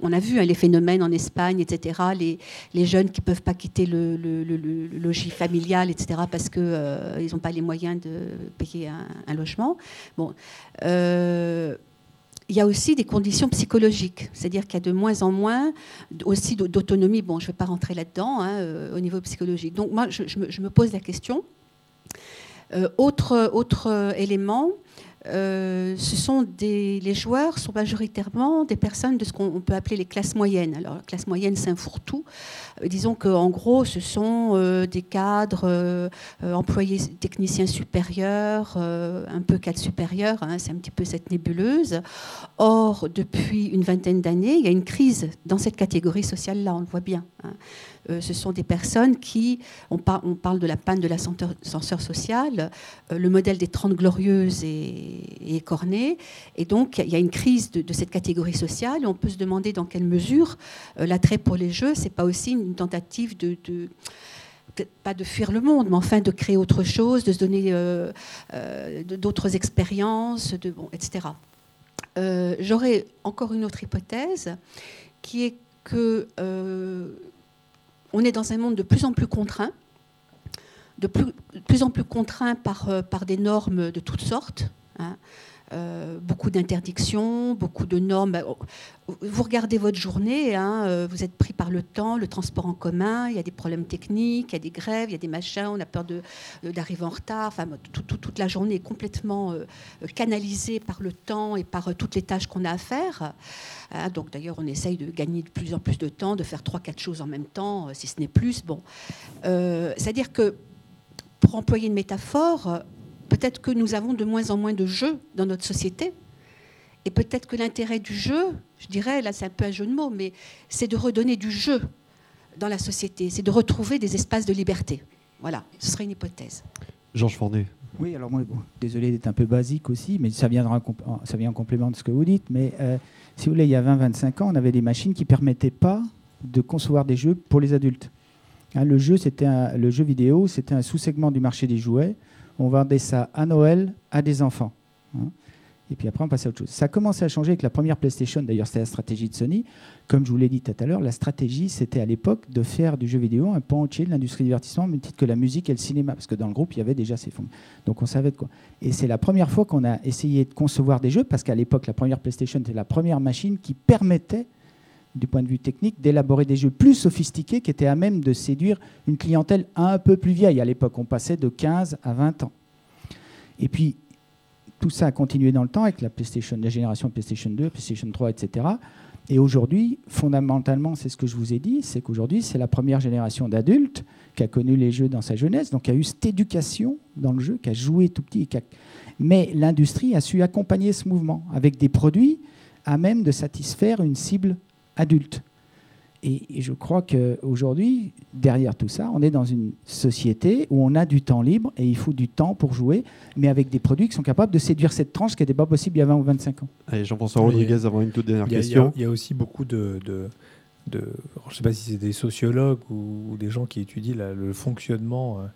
On a vu hein, les phénomènes en Espagne, etc., les, jeunes qui ne peuvent pas quitter le, logis familial, etc., parce qu'ils n'ont pas les moyens de payer un, un logement. Bon il y a aussi des conditions psychologiques, c'est-à-dire qu'il y a de moins en moins aussi d'autonomie. Bon, je ne vais pas rentrer là-dedans hein, euh, au niveau psychologique. Donc moi, je, me, pose la question. Euh, autre, autre élément, euh, ce sont les joueurs sont majoritairement des personnes de ce qu'on peut appeler les classes moyennes. Alors, la classe moyenne, c'est un fourre-tout. Euh, disons qu'en gros, ce sont euh, des cadres, employés techniciens supérieurs, un peu cadres supérieurs, hein, c'est un petit peu cette nébuleuse. Or, depuis une vingtaine d'années, il y a une crise dans cette catégorie sociale-là, on le voit bien. Hein. Euh, ce sont des personnes qui, on, parle de la panne de l'ascenseur social, euh, le modèle des 30 glorieuses est, écorné, et donc il y a une crise de, cette catégorie sociale, et on peut se demander dans quelle mesure euh, l'attrait pour les jeux, c'est pas aussi une tentative de, peut-être pas de fuir le monde, mais enfin de créer autre chose, de se donner d'autres expériences, de, bon, etc. J'aurais encore une autre hypothèse qui est que on est dans un monde de plus en plus contraint, de plus, en plus contraint par, euh, par des normes de toutes sortes. Hein. Euh, beaucoup d'interdictions, beaucoup de normes. Bah, oh, vous regardez votre journée, hein, euh, vous êtes pris par le temps, le transport en commun, il y a des problèmes techniques, il y a des grèves, il y a des machins, on a peur d'arriver en retard. Enfin, toute la journée est complètement canalisée par le temps et par toutes les tâches qu'on a à faire. Hein, donc d'ailleurs, on essaye de gagner de plus en plus de temps, de faire trois, quatre choses en même temps, si ce n'est plus. Bon, c'est-à-dire que pour employer une métaphore, peut-être que nous avons de moins en moins de jeux dans notre société. Et peut-être que l'intérêt du jeu, je dirais, là c'est un peu un jeu de mots, mais c'est de redonner du jeu dans la société, c'est de retrouver des espaces de liberté. Voilà, ce serait une hypothèse. Georges Fournet. Oui, alors moi, désolé d'être un peu basique aussi, mais ça, viendra, ça vient en complément de ce que vous dites. Mais euh, si vous voulez, il y a 20-25 ans, on avait des machines qui ne permettaient pas de concevoir des jeux pour les adultes. Hein, le, jeu, le jeu vidéo, c'était un sous-segment du marché des jouets on vendait ça à Noël à des enfants. Hein. Et puis après, on passait à autre chose. Ça a commencé à changer avec la première PlayStation. D'ailleurs, c'était la stratégie de Sony. Comme je vous l'ai dit tout à l'heure, la stratégie, c'était à l'époque de faire du jeu vidéo un pan entier de l'industrie du divertissement, même titre que la musique et le cinéma. Parce que dans le groupe, il y avait déjà ces fonds. Donc on savait de quoi. Et c'est la première fois qu'on a essayé de concevoir des jeux, parce qu'à l'époque, la première PlayStation était la première machine qui permettait du point de vue technique, d'élaborer des jeux plus sophistiqués qui étaient à même de séduire une clientèle un peu plus vieille. À l'époque, on passait de 15 à 20 ans. Et puis, tout ça a continué dans le temps avec la, PlayStation, la génération PlayStation 2, PlayStation 3, etc. Et aujourd'hui, fondamentalement, c'est ce que je vous ai dit, c'est qu'aujourd'hui, c'est la première génération d'adultes qui a connu les jeux dans sa jeunesse, donc qui a eu cette éducation dans le jeu, qui a joué tout petit. Mais l'industrie a su accompagner ce mouvement avec des produits à même de satisfaire une cible adulte. Et, je crois qu'aujourd'hui, derrière tout ça, on est dans une société où on a du temps libre et il faut du temps pour jouer, mais avec des produits qui sont capables de séduire cette tranche qui n'était pas possible il y a 20 ou 25 ans. Allez, Jean-François Rodriguez, avant une toute dernière question. Il y, a aussi beaucoup de, de, je ne sais pas si c'est des sociologues ou, des gens qui étudient le fonctionnement euh,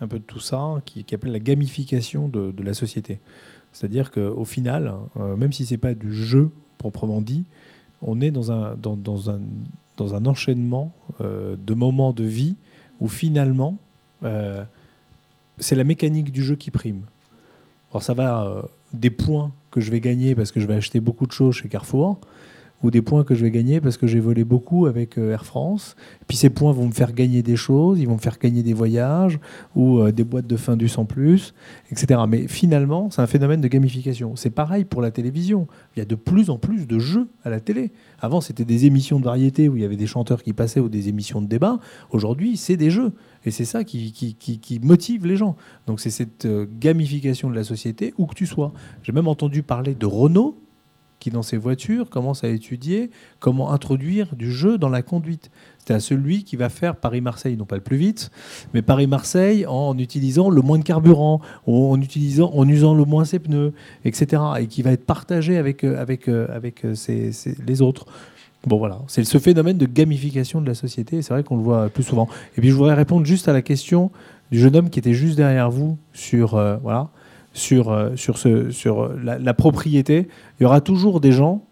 un peu de tout ça, qui, qui appellent la gamification de, la société. C'est-à-dire qu'au final, euh, même si ce n'est pas du jeu proprement dit, on est dans un, dans, un, dans un enchaînement euh, de moments de vie où finalement, euh, c'est la mécanique du jeu qui prime. Alors ça va euh, des points que je vais gagner parce que je vais acheter beaucoup de choses chez Carrefour, ou des points que je vais gagner parce que j'ai volé beaucoup avec euh, Air France. Puis ces points vont me faire gagner des choses, ils vont me faire gagner des voyages ou euh, des boîtes de fin du sans plus, etc. Mais finalement, c'est un phénomène de gamification. C'est pareil pour la télévision. Il y a de plus en plus de jeux à la télé. Avant, c'était des émissions de variété où il y avait des chanteurs qui passaient ou des émissions de débat. Aujourd'hui, c'est des jeux. Et c'est ça qui, qui, motive les gens. Donc c'est cette euh, gamification de la société, où que tu sois. J'ai même entendu parler de Renault qui, dans ses voitures, commence à étudier comment introduire du jeu dans la conduite. C'est à celui qui va faire Paris-Marseille, non pas le plus vite, mais Paris-Marseille en utilisant le moins de carburant, en, utilisant, en usant le moins ses pneus, etc. Et qui va être partagé avec, euh, avec, euh, avec euh, les autres. Bon voilà, c'est ce phénomène de gamification de la société, c'est vrai qu'on le voit plus souvent. Et puis je voudrais répondre juste à la question du jeune homme qui était juste derrière vous sur voilà sur, euh, sur, ce, sur la, propriété, il y aura toujours des gens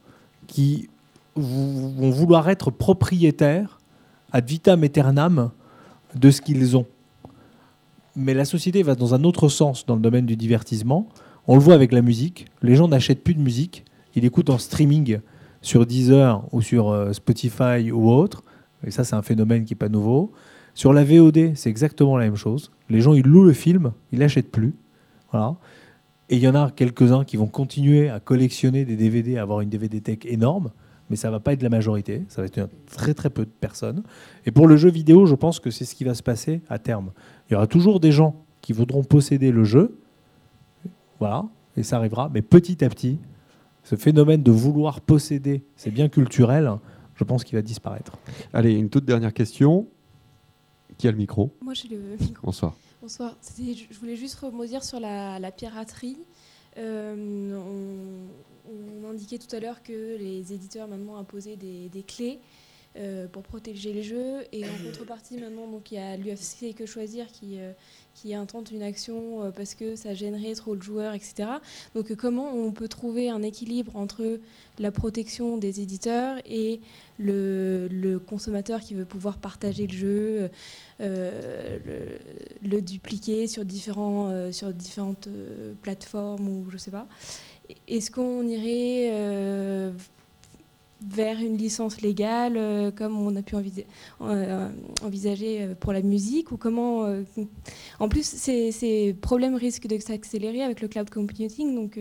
qui vont vouloir être propriétaires ad vitam aeternam de ce qu'ils ont. Mais la société va dans un autre sens dans le domaine du divertissement. On le voit avec la musique. Les gens n'achètent plus de musique. Ils écoutent en streaming sur Deezer ou sur euh, Spotify ou autre. Et ça, c'est un phénomène qui n'est pas nouveau. Sur la VOD, c'est exactement la même chose. Les gens, ils louent le film, ils l'achètent plus. Voilà. Et il y en a quelques-uns qui vont continuer à collectionner des DVD, à avoir une DVD tech énorme, mais ça va pas être la majorité, ça va être très très peu de personnes. Et pour le jeu vidéo, je pense que c'est ce qui va se passer à terme. Il y aura toujours des gens qui voudront posséder le jeu, voilà, et ça arrivera, mais petit à petit, ce phénomène de vouloir posséder, c'est bien culturel, je pense qu'il va disparaître. Allez, une toute dernière question. Qui a le micro? Moi, j'ai le micro. Bonsoir. Bonsoir. Je voulais juste remodir sur la, piraterie. Euh, on, indiquait tout à l'heure que les éditeurs maintenant imposaient des clés euh, pour protéger les jeux. Et en contrepartie, maintenant, donc, il y a l'UFC Que Choisir qui, euh, qui intente une action euh, parce que ça gênerait trop le joueur, etc. Donc comment on peut trouver un équilibre entre la protection des éditeurs et le, consommateur qui veut pouvoir partager le jeu, euh, le, dupliquer sur, différents, sur différentes plateformes ou je sais pas. Est-ce qu'on irait vers une licence légale, euh, comme on a pu euh, envisager euh, pour la musique, ou comment... en plus, ces, problèmes risquent de s'accélérer avec le cloud computing, donc...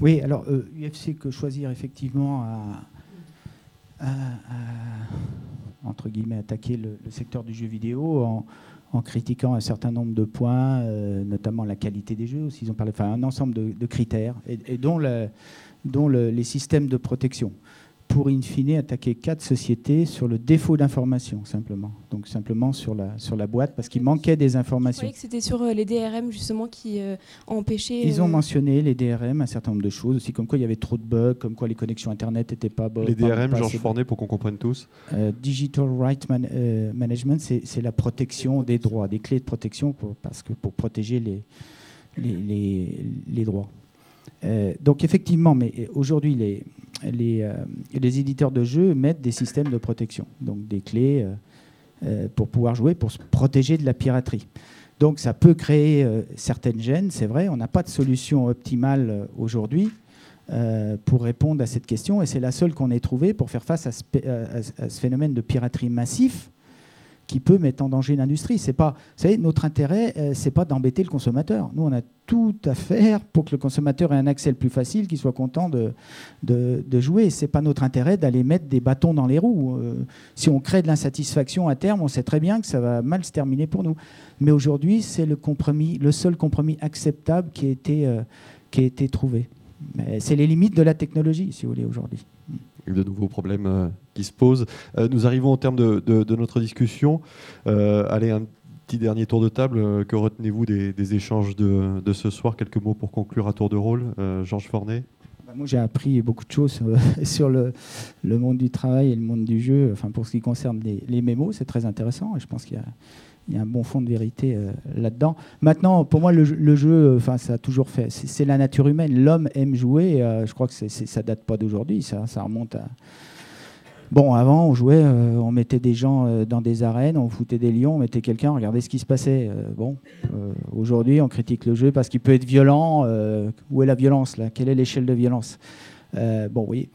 Oui, alors UFC que choisir effectivement à, entre guillemets attaquer le, secteur du jeu vidéo en, critiquant un certain nombre de points, notamment la qualité des jeux, ont parlé, enfin un ensemble de, critères, et, et dont le, dont les systèmes de protection, pour in fine attaquer quatre sociétés sur le défaut d'information, simplement. Donc simplement sur la, sur la boîte, parce qu'il manquait des informations. Je que c'était sur euh, les DRM, justement, qui euh, empêchaient... Ils ont euh, mentionné, les DRM, un certain nombre de choses, aussi comme quoi il y avait trop de bugs, comme quoi les connexions Internet n'étaient pas bonnes. Les DRM, Georges Fornet, pour qu'on comprenne tous Digital Right Management, c'est la protection des droits, des clés de protection, pour, parce que pour protéger les, les, les, les droits. Euh, donc effectivement, mais aujourd'hui, les, les, euh, les, éditeurs de jeux mettent des systèmes de protection, donc des clés euh, pour pouvoir jouer, pour se protéger de la piraterie. Donc ça peut créer certaines gênes, c'est vrai, on n'a pas de solution optimale aujourd'hui. pour répondre à cette question. Et c'est la seule qu'on ait trouvée pour faire face à ce phénomène de piraterie massif qui peut mettre en danger l'industrie. C'est pas, savez, notre intérêt, euh, c'est pas d'embêter le consommateur. Nous, on a tout à faire pour que le consommateur ait un accès le plus facile, qu'il soit content de, de, de jouer. C'est pas notre intérêt d'aller mettre des bâtons dans les roues. Euh, si on crée de l'insatisfaction à terme, on sait très bien que ça va mal se terminer pour nous. Mais aujourd'hui, c'est le compromis, le seul compromis acceptable qui a été, euh, qui a été trouvé. C'est les limites de la technologie, si vous voulez, aujourd'hui de nouveaux problèmes euh, qui se posent. Euh, nous arrivons au terme de, notre discussion. Euh, allez, un petit dernier tour de table. que retenez-vous des, échanges de, ce soir? Quelques mots pour conclure à tour de rôle. Georges Fornet bah, moi, j'ai appris beaucoup de choses sur le, monde du travail et le monde du jeu. Enfin, pour ce qui concerne les, les mémos, c'est très intéressant. Et je pense qu'il y a, il y a un bon fond de vérité euh, là-dedans. Maintenant, pour moi, le, jeu, euh, enfin, ça a toujours fait. C'est la nature humaine. L'homme aime jouer. Euh, je crois que c'est ça date pas d'aujourd'hui. Ça, ça remonte à. Bon, avant, on jouait, on mettait des gens dans des arènes, on foutait des lions, on mettait quelqu'un, regardez ce qui se passait. bon, aujourd'hui, on critique le jeu parce qu'il peut être violent. où est la violence là? Quelle est l'échelle de violence? Bon, oui.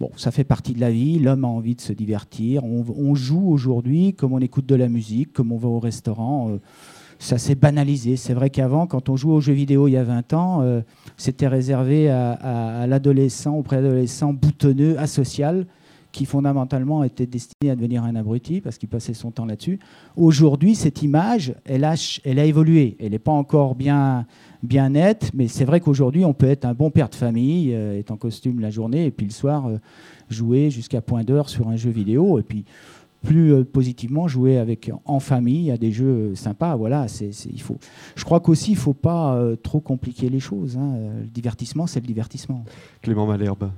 Bon, ça fait partie de la vie, l'homme a envie de se divertir. On, joue aujourd'hui comme on écoute de la musique, comme on va au restaurant. Euh, ça s'est banalisé. C'est vrai qu'avant, quand on jouait aux jeux vidéo il y a 20 ans, euh, c'était réservé à, l'adolescent, au préadolescent boutonneux, asocial, qui fondamentalement était destiné à devenir un abruti parce qu'il passait son temps là-dessus. Aujourd'hui, cette image, elle a, elle a évolué. Elle n'est pas encore bien, bien nette, mais c'est vrai qu'aujourd'hui, on peut être un bon père de famille, euh, être en costume la journée, et puis le soir, euh, jouer jusqu'à point d'heure sur un jeu vidéo, et puis plus euh, positivement jouer avec en famille à des jeux sympas. Voilà, c'est, il faut. Je crois qu'aussi il faut pas trop compliquer les choses. Hein. Le divertissement, c'est le divertissement. Clément Malherbe.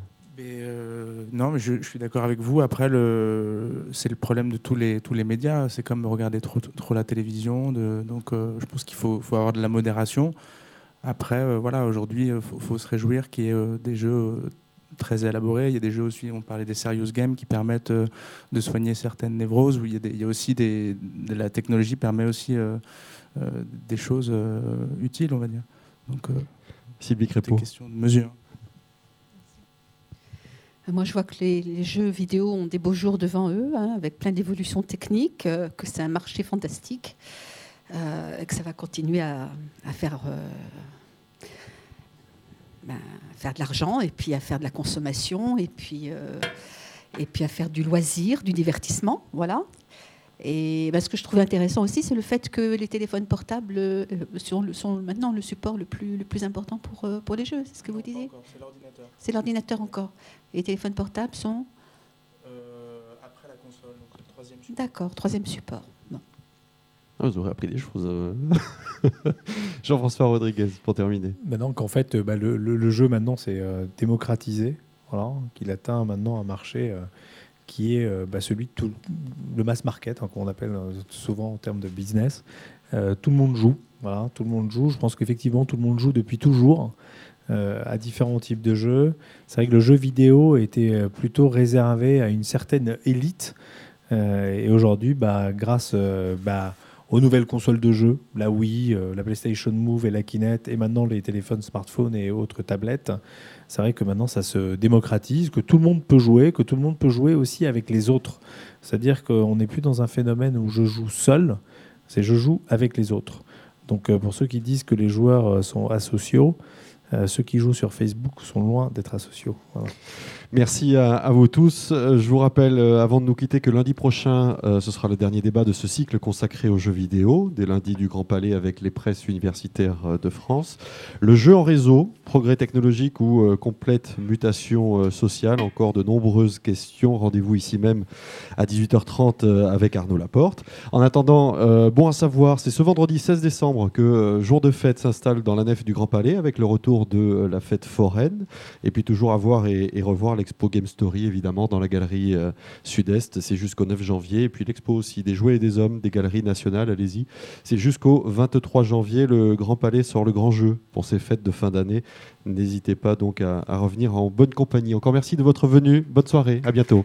non, mais je, suis d'accord avec vous. Après, le, c'est le problème de tous les, tous les médias. C'est comme regarder trop, trop la télévision. De, donc, je pense qu'il faut, faut, avoir de la modération. Après, euh, voilà, aujourd'hui, il euh, faut, se réjouir qu'il y ait euh, des jeux très élaborés. Il y a des jeux aussi, on parlait des serious games qui permettent de soigner certaines névroses, où il y a, aussi des, de la technologie permet aussi des choses utiles, on va dire. Donc, Sylvie Crépeau. question de mesure. Moi, je vois que les, jeux vidéo ont des beaux jours devant eux, hein, avec plein d'évolutions techniques, que c'est un marché fantastique, et que ça va continuer à, à faire ben, faire de l'argent et puis à faire de la consommation et puis, euh, et puis à faire du loisir, du divertissement. Voilà. Et ben, ce que je trouve intéressant aussi, c'est le fait que les téléphones portables euh, sont, sont, maintenant le support le plus, le plus important pour, euh, pour les jeux. C'est ce que vous disiez C'est l'ordinateur. C'est l'ordinateur encore. les téléphones portables sont Après la console, donc le troisième support. D'accord, troisième support. Ah, vous aurez appris des choses. Euh. Jean-François Rodriguez, pour terminer. Maintenant qu'en fait, bah, le, jeu maintenant c'est euh, démocratisé, voilà, qu'il atteint maintenant un marché euh, qui est bah, celui de tout le mass market, hein, qu'on appelle souvent en termes de business. tout le monde joue, voilà, tout le monde joue. Je pense qu'effectivement tout le monde joue depuis toujours. à différents types de jeux. C'est vrai que le jeu vidéo était plutôt réservé à une certaine élite. et aujourd'hui, bah, grâce bah, aux nouvelles consoles de jeux, la Wii, euh, la PlayStation Move et la Kinect, et maintenant les téléphones smartphones et autres tablettes. C'est vrai que maintenant ça se démocratise, que tout le monde peut jouer, que tout le monde peut jouer aussi avec les autres. C'est-à-dire qu'on n'est plus dans un phénomène où je joue seul, c'est je joue avec les autres. Donc euh, pour ceux qui disent que les joueurs euh, sont asociaux, ceux qui jouent sur Facebook sont loin d'être asociaux. Merci à, vous tous. Euh, je vous rappelle, euh, avant de nous quitter, que lundi prochain, euh, ce sera le dernier débat de ce cycle consacré aux jeux vidéo, dès lundi du Grand Palais avec les presses universitaires de France. Le jeu en réseau, progrès technologique ou complète mutation sociale, encore de nombreuses questions. Rendez-vous ici même à 18h30 avec Arnaud Laporte. En attendant, bon à savoir, c'est ce vendredi 16 décembre que Jour de fête s'installe dans la nef du Grand Palais avec le retour de la fête foraine. Et puis toujours à voir et, et revoir l'expo Game Story, évidemment, dans la galerie euh, Sud-Est. C'est jusqu'au 9 janvier. Et puis l'expo aussi des jouets et des hommes, des galeries nationales, allez-y. C'est jusqu'au 23 janvier. Le Grand Palais sort le grand jeu pour ces fêtes de fin d'année. N'hésitez pas donc à revenir en bonne compagnie. Encore merci de votre venue. Bonne soirée. À bientôt.